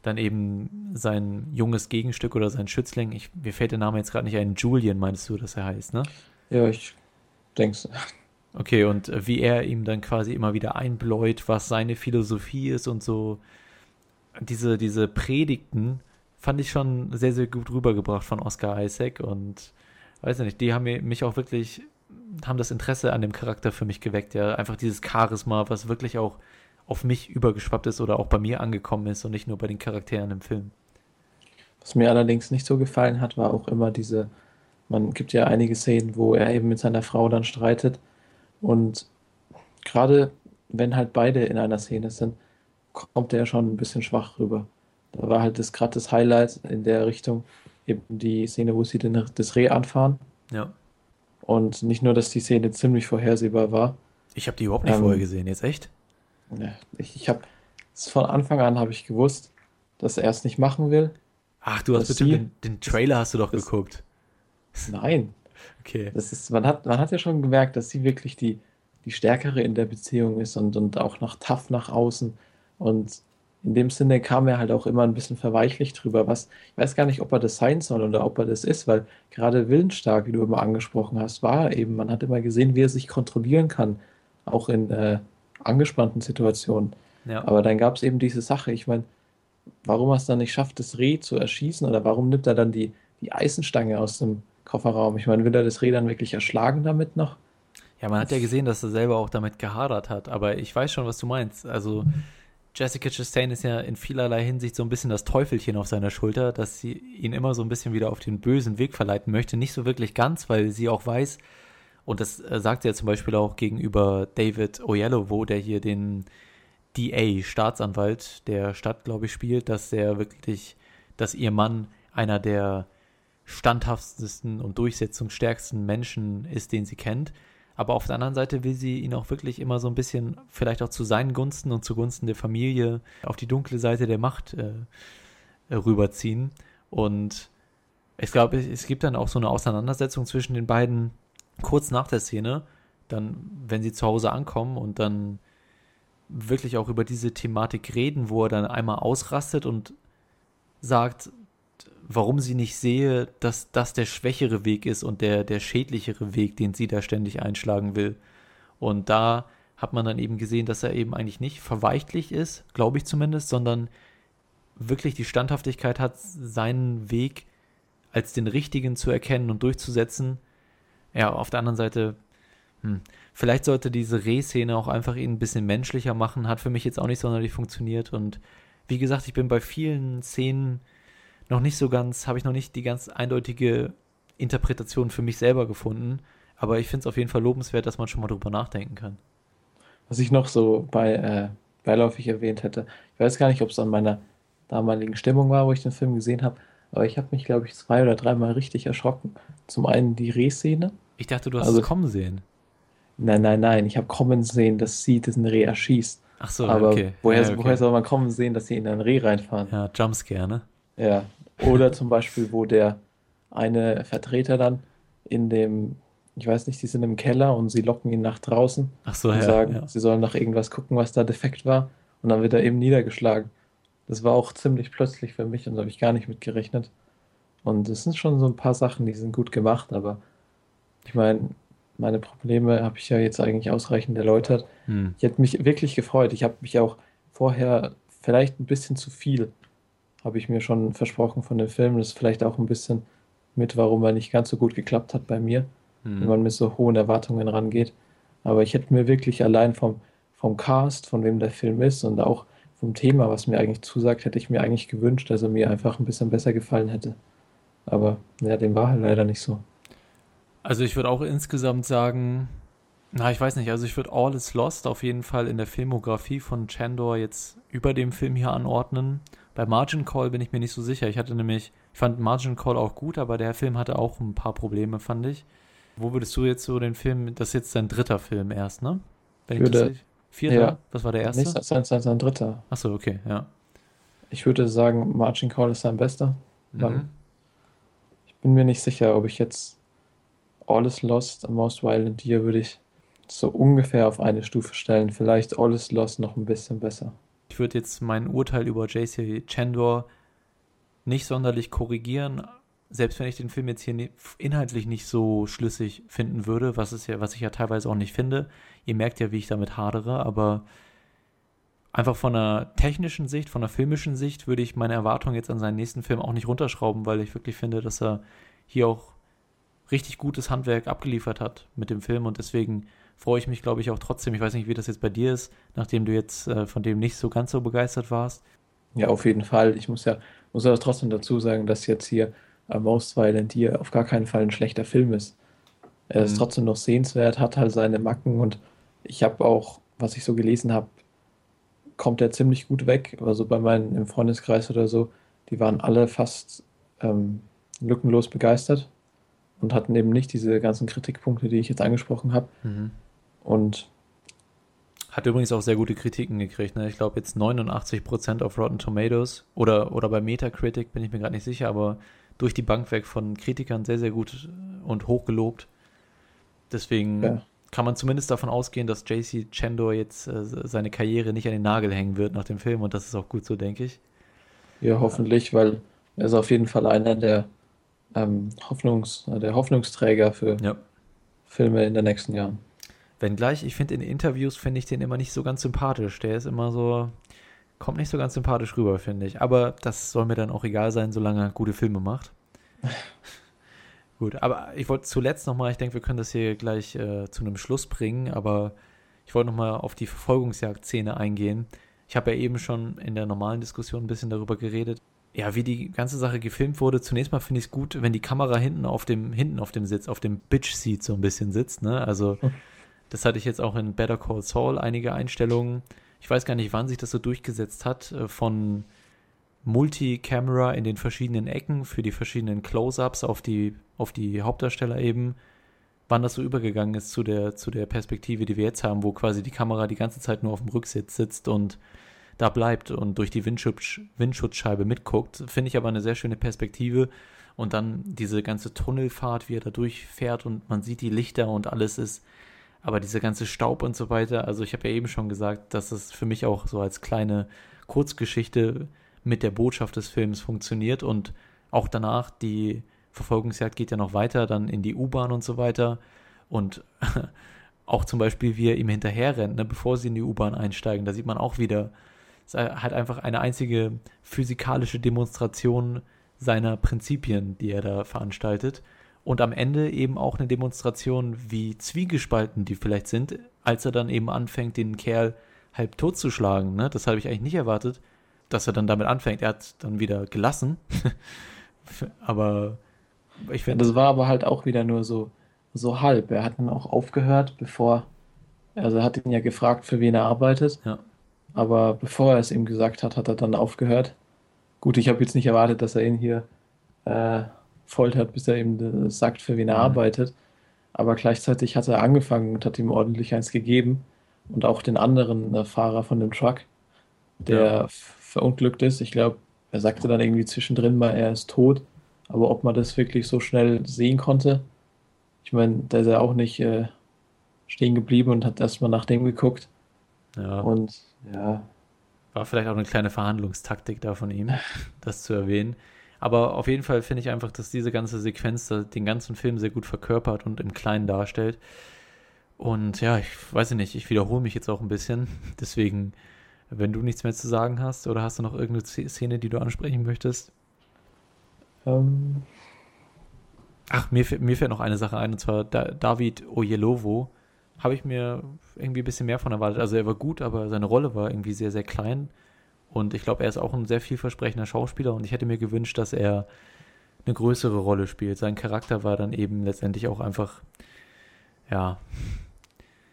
dann eben sein junges Gegenstück oder sein Schützling, ich, mir fällt der Name jetzt gerade nicht ein, Julian meinst du, dass er heißt, ne? ja, ich denke Okay, und äh, wie er ihm dann quasi immer wieder einbläut, was seine Philosophie ist und so. Diese, diese Predigten fand ich schon sehr, sehr gut rübergebracht von Oscar Isaac und weiß nicht, die haben mich auch wirklich, haben das Interesse an dem Charakter für mich geweckt, ja. Einfach dieses Charisma, was wirklich auch auf mich übergeschwappt ist oder auch bei mir angekommen ist und nicht nur bei den Charakteren im Film. Was mir allerdings nicht so gefallen hat, war auch immer diese, man gibt ja einige Szenen, wo er eben mit seiner Frau dann streitet und gerade wenn halt beide in einer Szene sind, kommt er schon ein bisschen schwach rüber. Da war halt das gerade das Highlight in der Richtung, eben die Szene, wo sie den, das Reh anfahren. Ja. Und nicht nur, dass die Szene ziemlich vorhersehbar war. Ich habe die überhaupt nicht Ähm, vorher gesehen, jetzt echt? Ja, Ich, ich habe von Anfang an habe ich gewusst, dass er es nicht machen will. Ach, du hast bestimmt den, den Trailer hast du doch geguckt. Nein, Okay. das ist, man hat, man hat ja schon gemerkt, dass sie wirklich die, die Stärkere in der Beziehung ist und, und auch noch tough nach außen. Und in dem Sinne kam er halt auch immer ein bisschen verweichlich drüber, was, ich weiß gar nicht, ob er das sein soll oder ob er das ist, weil gerade willensstark, wie du immer angesprochen hast, war er eben, man hat immer gesehen, wie er sich kontrollieren kann, auch in äh, angespannten Situationen. Ja. Aber dann gab es eben diese Sache, ich meine, warum er es dann nicht schafft, das Reh zu erschießen oder warum nimmt er dann die, die Eisenstange aus dem Kofferraum? Ich meine, will er das dann wirklich erschlagen damit noch? Ja, man hat ja gesehen, dass er selber auch damit gehadert hat, aber ich weiß schon, was du meinst. Also Jessica Chastain ist ja in vielerlei Hinsicht so ein bisschen das Teufelchen auf seiner Schulter, dass sie ihn immer so ein bisschen wieder auf den bösen Weg verleiten möchte. Nicht so wirklich ganz, weil sie auch weiß, und das äh, sagt sie ja zum Beispiel auch gegenüber David Oyelowo, der hier den DA, Staatsanwalt der Stadt, glaube ich, spielt, dass er wirklich, dass ihr Mann einer der standhaftesten und durchsetzungsstärksten Menschen ist, den sie kennt. Aber auf der anderen Seite will sie ihn auch wirklich immer so ein bisschen, vielleicht auch zu seinen Gunsten und zugunsten der Familie, auf die dunkle Seite der Macht äh, rüberziehen. Und ich glaube, es gibt dann auch so eine Auseinandersetzung zwischen den beiden kurz nach der Szene, dann, wenn sie zu Hause ankommen und dann wirklich auch über diese Thematik reden, wo er dann einmal ausrastet und sagt, warum sie nicht sehe, dass das der schwächere Weg ist und der, der schädlichere Weg, den sie da ständig einschlagen will. Und da hat man dann eben gesehen, dass er eben eigentlich nicht verweichtlich ist, glaube ich zumindest, sondern wirklich die Standhaftigkeit hat, seinen Weg als den richtigen zu erkennen und durchzusetzen. Ja, auf der anderen Seite, hm, vielleicht sollte diese Reh-Szene auch einfach ihn ein bisschen menschlicher machen, hat für mich jetzt auch nicht sonderlich funktioniert. Und wie gesagt, ich bin bei vielen Szenen noch nicht so ganz, habe ich noch nicht die ganz eindeutige Interpretation für mich selber gefunden. Aber ich finde es auf jeden Fall lobenswert, dass man schon mal drüber nachdenken kann. Was ich noch so bei äh, beiläufig erwähnt hätte, ich weiß gar nicht, ob es an meiner damaligen Stimmung war, wo ich den Film gesehen habe, aber ich habe mich, glaube ich, zwei oder dreimal richtig erschrocken. Zum einen die Reh-Szene. Ich dachte, du hast Also- es kommen sehen. Nein, nein, nein, ich habe kommen sehen, dass sie diesen Reh erschießt. Ach so, aber okay. woher, ja, okay. woher soll man kommen sehen, dass sie in ein Reh reinfahren? Ja, Jumpscare, ne? Ja. Oder zum Beispiel, wo der eine Vertreter dann in dem, ich weiß nicht, die sind im Keller und sie locken ihn nach draußen Ach so, und ja. sagen, ja. sie sollen nach irgendwas gucken, was da defekt war. Und dann wird er eben niedergeschlagen. Das war auch ziemlich plötzlich für mich und da habe ich gar nicht mit gerechnet. Und es sind schon so ein paar Sachen, die sind gut gemacht, aber ich meine, meine Probleme habe ich ja jetzt eigentlich ausreichend erläutert. Hm. Ich hätte mich wirklich gefreut. Ich habe mich auch vorher vielleicht ein bisschen zu viel, habe ich mir schon versprochen von dem Film. Das ist vielleicht auch ein bisschen mit, warum er nicht ganz so gut geklappt hat bei mir, wenn Hm. man mit so hohen Erwartungen rangeht. Aber ich hätte mir wirklich allein vom, vom Cast, von wem der Film ist und auch vom Thema, was mir eigentlich zusagt, hätte ich mir eigentlich gewünscht, dass er mir einfach ein bisschen besser gefallen hätte. Aber ja, dem war halt leider nicht so. Also ich würde auch insgesamt sagen, na, ich weiß nicht, also ich würde All is Lost auf jeden Fall in der Filmografie von Chandor jetzt über dem Film hier anordnen. Bei Margin Call bin ich mir nicht so sicher. Ich hatte nämlich, ich fand Margin Call auch gut, aber der Film hatte auch ein paar Probleme, fand ich. Wo würdest du jetzt so den Film, das ist jetzt dein dritter Film erst, ne? Wenn ich das Würde- Vierter? ja. Was war der erste? sein, sein, sein dritter. Achso, okay, ja. Ich würde sagen, Margin Call ist sein bester. Mhm. Ich bin mir nicht sicher, ob ich jetzt All is Lost und Most Violent Year würde ich so ungefähr auf eine Stufe stellen. Vielleicht All is Lost noch ein bisschen besser. Ich würde jetzt mein Urteil über JC Chandor nicht sonderlich korrigieren, selbst wenn ich den Film jetzt hier ni- inhaltlich nicht so schlüssig finden würde, was es ja, was ich ja teilweise auch nicht finde. Ihr merkt ja, wie ich damit hadere, aber einfach von einer technischen Sicht, von einer filmischen Sicht würde ich meine Erwartungen jetzt an seinen nächsten Film auch nicht runterschrauben, weil ich wirklich finde, dass er hier auch richtig gutes Handwerk abgeliefert hat mit dem Film und deswegen freue ich mich, glaube ich, auch trotzdem. Ich weiß nicht, wie das jetzt bei dir ist, nachdem du jetzt äh, von dem nicht so ganz so begeistert warst. Ja, auf jeden Fall. Ich muss ja, muss aber trotzdem dazu sagen, dass jetzt hier äh, Most Violent hier auf gar keinen Fall ein schlechter Film ist. Er ist Mhm. trotzdem noch sehenswert, hat halt seine Macken und ich habe auch, was ich so gelesen habe, kommt er ziemlich gut weg. Also bei meinen im Freundeskreis oder so, die waren alle fast ähm, lückenlos begeistert und hatten eben nicht diese ganzen Kritikpunkte, die ich jetzt angesprochen habe. Und Hat übrigens auch sehr gute Kritiken gekriegt. Ne? Ich glaube jetzt 89% auf Rotten Tomatoes oder, oder bei Metacritic, bin ich mir gerade nicht sicher, aber durch die Bank weg von Kritikern sehr, sehr gut und hoch gelobt. Deswegen Ja. kann man zumindest davon ausgehen, dass JC Chandor jetzt äh, seine Karriere nicht an den Nagel hängen wird nach dem Film und das ist auch gut so, denke ich. Ja, hoffentlich, weil er ist auf jeden Fall einer der, ähm, Hoffnungs, der Hoffnungsträger für Ja. Filme in den nächsten Jahren. Wenngleich, ich finde in Interviews finde ich den immer nicht so ganz sympathisch. Der ist immer so, kommt nicht so ganz sympathisch rüber, finde ich. Aber das soll mir dann auch egal sein, solange er gute Filme macht. Gut, aber ich wollte zuletzt nochmal, ich denke, wir können das hier gleich äh, zu einem Schluss bringen, aber ich wollte nochmal auf die Verfolgungsjagd-Szene eingehen. Ich habe ja eben schon in der normalen Diskussion ein bisschen darüber geredet. Ja, wie die ganze Sache gefilmt wurde. Zunächst mal finde ich es gut, wenn die Kamera hinten auf dem, hinten auf dem Sitz, auf dem Bitch-Seat so ein bisschen sitzt, ne? Also, das hatte ich jetzt auch in Better Call Saul einige Einstellungen. Ich weiß gar nicht, wann sich das so durchgesetzt hat, äh, von Multicamera in den verschiedenen Ecken für die verschiedenen Close-ups auf die, auf die Hauptdarsteller eben, wann das so übergegangen ist zu der, zu der Perspektive, die wir jetzt haben, wo quasi die Kamera die ganze Zeit nur auf dem Rücksitz sitzt und da bleibt und durch die Windschutz, Windschutzscheibe mitguckt. Finde ich aber eine sehr schöne Perspektive. Und dann diese ganze Tunnelfahrt, wie er da durchfährt und man sieht die Lichter und alles ist, aber dieser ganze Staub und so weiter. Also ich habe ja eben schon gesagt, dass es für mich auch so als kleine Kurzgeschichte mit der Botschaft des Films funktioniert und auch danach die Verfolgungsjagd geht ja noch weiter, dann in die U-Bahn und so weiter und auch zum Beispiel, wie er ihm hinterher rennt, ne, bevor sie in die U-Bahn einsteigen, da sieht man auch wieder, es ist halt einfach eine einzige physikalische Demonstration seiner Prinzipien, die er da veranstaltet und am Ende eben auch eine Demonstration, wie zwiegespalten die vielleicht sind, als er dann eben anfängt, den Kerl halb tot zu schlagen. Ne? Das habe ich eigentlich nicht erwartet, dass er dann damit anfängt. Er hat dann wieder gelassen. aber ich Ja, finde, das war aber halt auch wieder nur so, so halb. Er hat dann auch aufgehört, bevor, also er hat ihn ja gefragt, für wen er arbeitet, ja, aber bevor er es ihm gesagt hat, hat er dann aufgehört. Gut, ich habe jetzt nicht erwartet, dass er ihn hier äh, foltert, bis er ihm äh, sagt, für wen er Mhm. arbeitet. Aber gleichzeitig hat er angefangen und hat ihm ordentlich eins gegeben. Und auch den anderen äh, Fahrer von dem Truck, der Ja. verunglückt ist. Ich glaube, er sagte dann irgendwie zwischendrin mal, er ist tot. Aber ob man das wirklich so schnell sehen konnte, ich meine, der ist ja auch nicht äh, stehen geblieben und hat erstmal nach dem geguckt. ja. Und ja, War vielleicht auch eine kleine Verhandlungstaktik da von ihm, das zu erwähnen. Aber auf jeden Fall finde ich einfach, dass diese ganze Sequenz den ganzen Film sehr gut verkörpert und im Kleinen darstellt. Und ja, ich weiß nicht, ich wiederhole mich jetzt auch ein bisschen. Deswegen, wenn du nichts mehr zu sagen hast oder hast du noch irgendeine Sz- Szene, die du ansprechen möchtest? ähm, Ach, mir, fällt- mir fällt noch eine Sache ein, und zwar da, David Oyelowo. Habe ich mir irgendwie ein bisschen mehr von erwartet. Also er war gut, aber seine Rolle war irgendwie sehr, sehr klein. Und ich glaube, er ist auch ein sehr vielversprechender Schauspieler und ich hätte mir gewünscht, dass er eine größere Rolle spielt. Sein Charakter war dann eben letztendlich auch einfach, ja,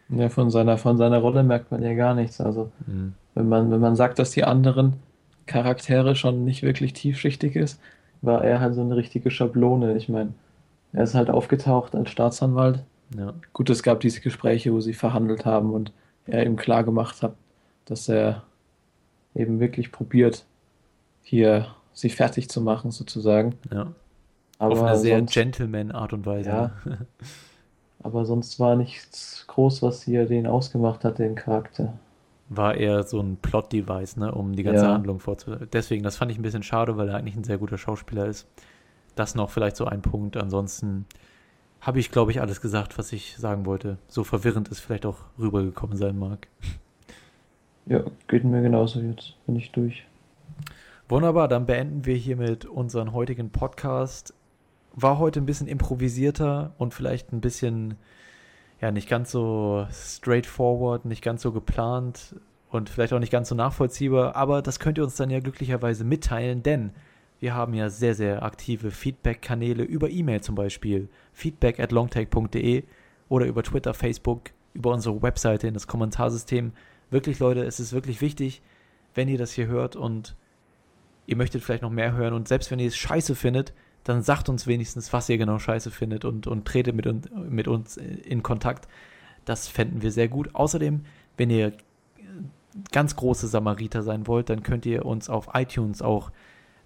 ja, von seiner, von seiner Rolle merkt man ja gar nichts. Also, mh, wenn man, wenn man sagt, dass die anderen Charaktere schon nicht wirklich tiefschichtig ist, war er halt so eine richtige Schablone. Ich meine, er ist halt aufgetaucht als Staatsanwalt. ja, Gut, es gab diese Gespräche, wo sie verhandelt haben und er ihm klar gemacht hat, dass er eben wirklich probiert, hier sie fertig zu machen, sozusagen. ja. Aber Auf eine sehr Gentleman-Art und Weise. Ja. ne? aber sonst war nichts groß, was hier den ausgemacht hat, den Charakter. War eher so ein Plot-Device, ne, um die ganze Ja. Handlung vorzubereiten. Deswegen, das fand ich ein bisschen schade, weil er eigentlich ein sehr guter Schauspieler ist. Das noch vielleicht so ein Punkt. Ansonsten habe ich, glaube ich, alles gesagt, was ich sagen wollte. So verwirrend es vielleicht auch rübergekommen sein mag. Ja, geht mir genauso jetzt. Bin ich durch. Wunderbar, dann beenden wir hiermit unseren heutigen Podcast. war heute ein bisschen improvisierter und vielleicht ein bisschen, ja, nicht ganz so straightforward, nicht ganz so geplant und vielleicht auch nicht ganz so nachvollziehbar, aber das könnt ihr uns dann ja glücklicherweise mitteilen, denn wir haben ja sehr, sehr aktive Feedback-Kanäle über E-Mail zum Beispiel, feedback at longtake.de oder über Twitter, Facebook, über unsere Webseite in das Kommentarsystem. Wirklich, Leute, es ist wirklich wichtig, wenn ihr das hier hört und ihr möchtet vielleicht noch mehr hören und selbst wenn ihr es scheiße findet, dann sagt uns wenigstens, was ihr genau scheiße findet und, und tretet mit, uns, mit uns in Kontakt. Das fänden wir sehr gut. Außerdem, wenn ihr ganz große Samariter sein wollt, dann könnt ihr uns auf iTunes auch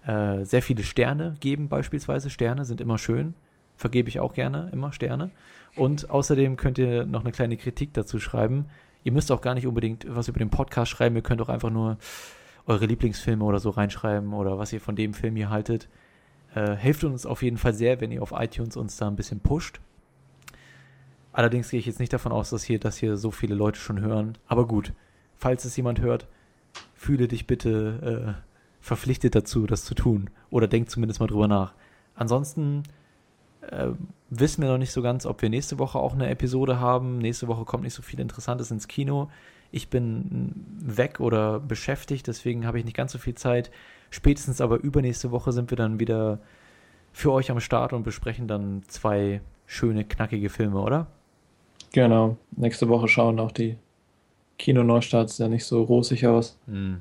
äh, sehr viele Sterne geben, beispielsweise. Sterne sind immer schön. Vergebe ich auch gerne immer Sterne. Und außerdem könnt ihr noch eine kleine Kritik dazu schreiben. Ihr müsst auch gar nicht unbedingt was über den Podcast schreiben. Ihr könnt auch einfach nur eure Lieblingsfilme oder so reinschreiben oder was ihr von dem Film hier haltet. Äh, hilft uns auf jeden Fall sehr, wenn ihr auf iTunes uns da ein bisschen pusht. Allerdings gehe ich jetzt nicht davon aus, dass hier, dass hier so viele Leute schon hören. Aber gut, falls es jemand hört, fühle dich bitte äh, verpflichtet dazu, das zu tun. Oder denk zumindest mal drüber nach. Ansonsten äh, wissen wir noch nicht so ganz, ob wir nächste Woche auch eine Episode haben. Nächste Woche kommt nicht so viel Interessantes ins Kino. Ich bin weg oder beschäftigt, deswegen habe ich nicht ganz so viel Zeit. Spätestens aber übernächste Woche sind wir dann wieder für euch am Start und besprechen dann zwei schöne, knackige Filme, oder? Genau. Nächste Woche schauen auch die Kino-Neustarts ja nicht so rosig aus. Mm.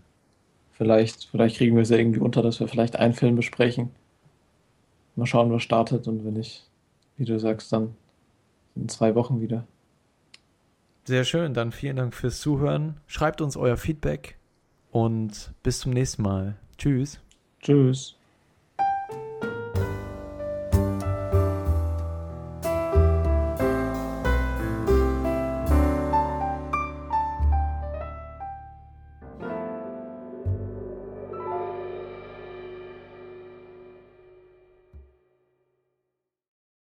Vielleicht, vielleicht kriegen wir es ja irgendwie unter, dass wir vielleicht einen Film besprechen. Mal schauen, was startet und wenn nicht, wie du sagst, dann in zwei Wochen wieder. Sehr schön, dann vielen Dank fürs Zuhören. Schreibt uns euer Feedback und bis zum nächsten Mal. Tschüss. Tschüss.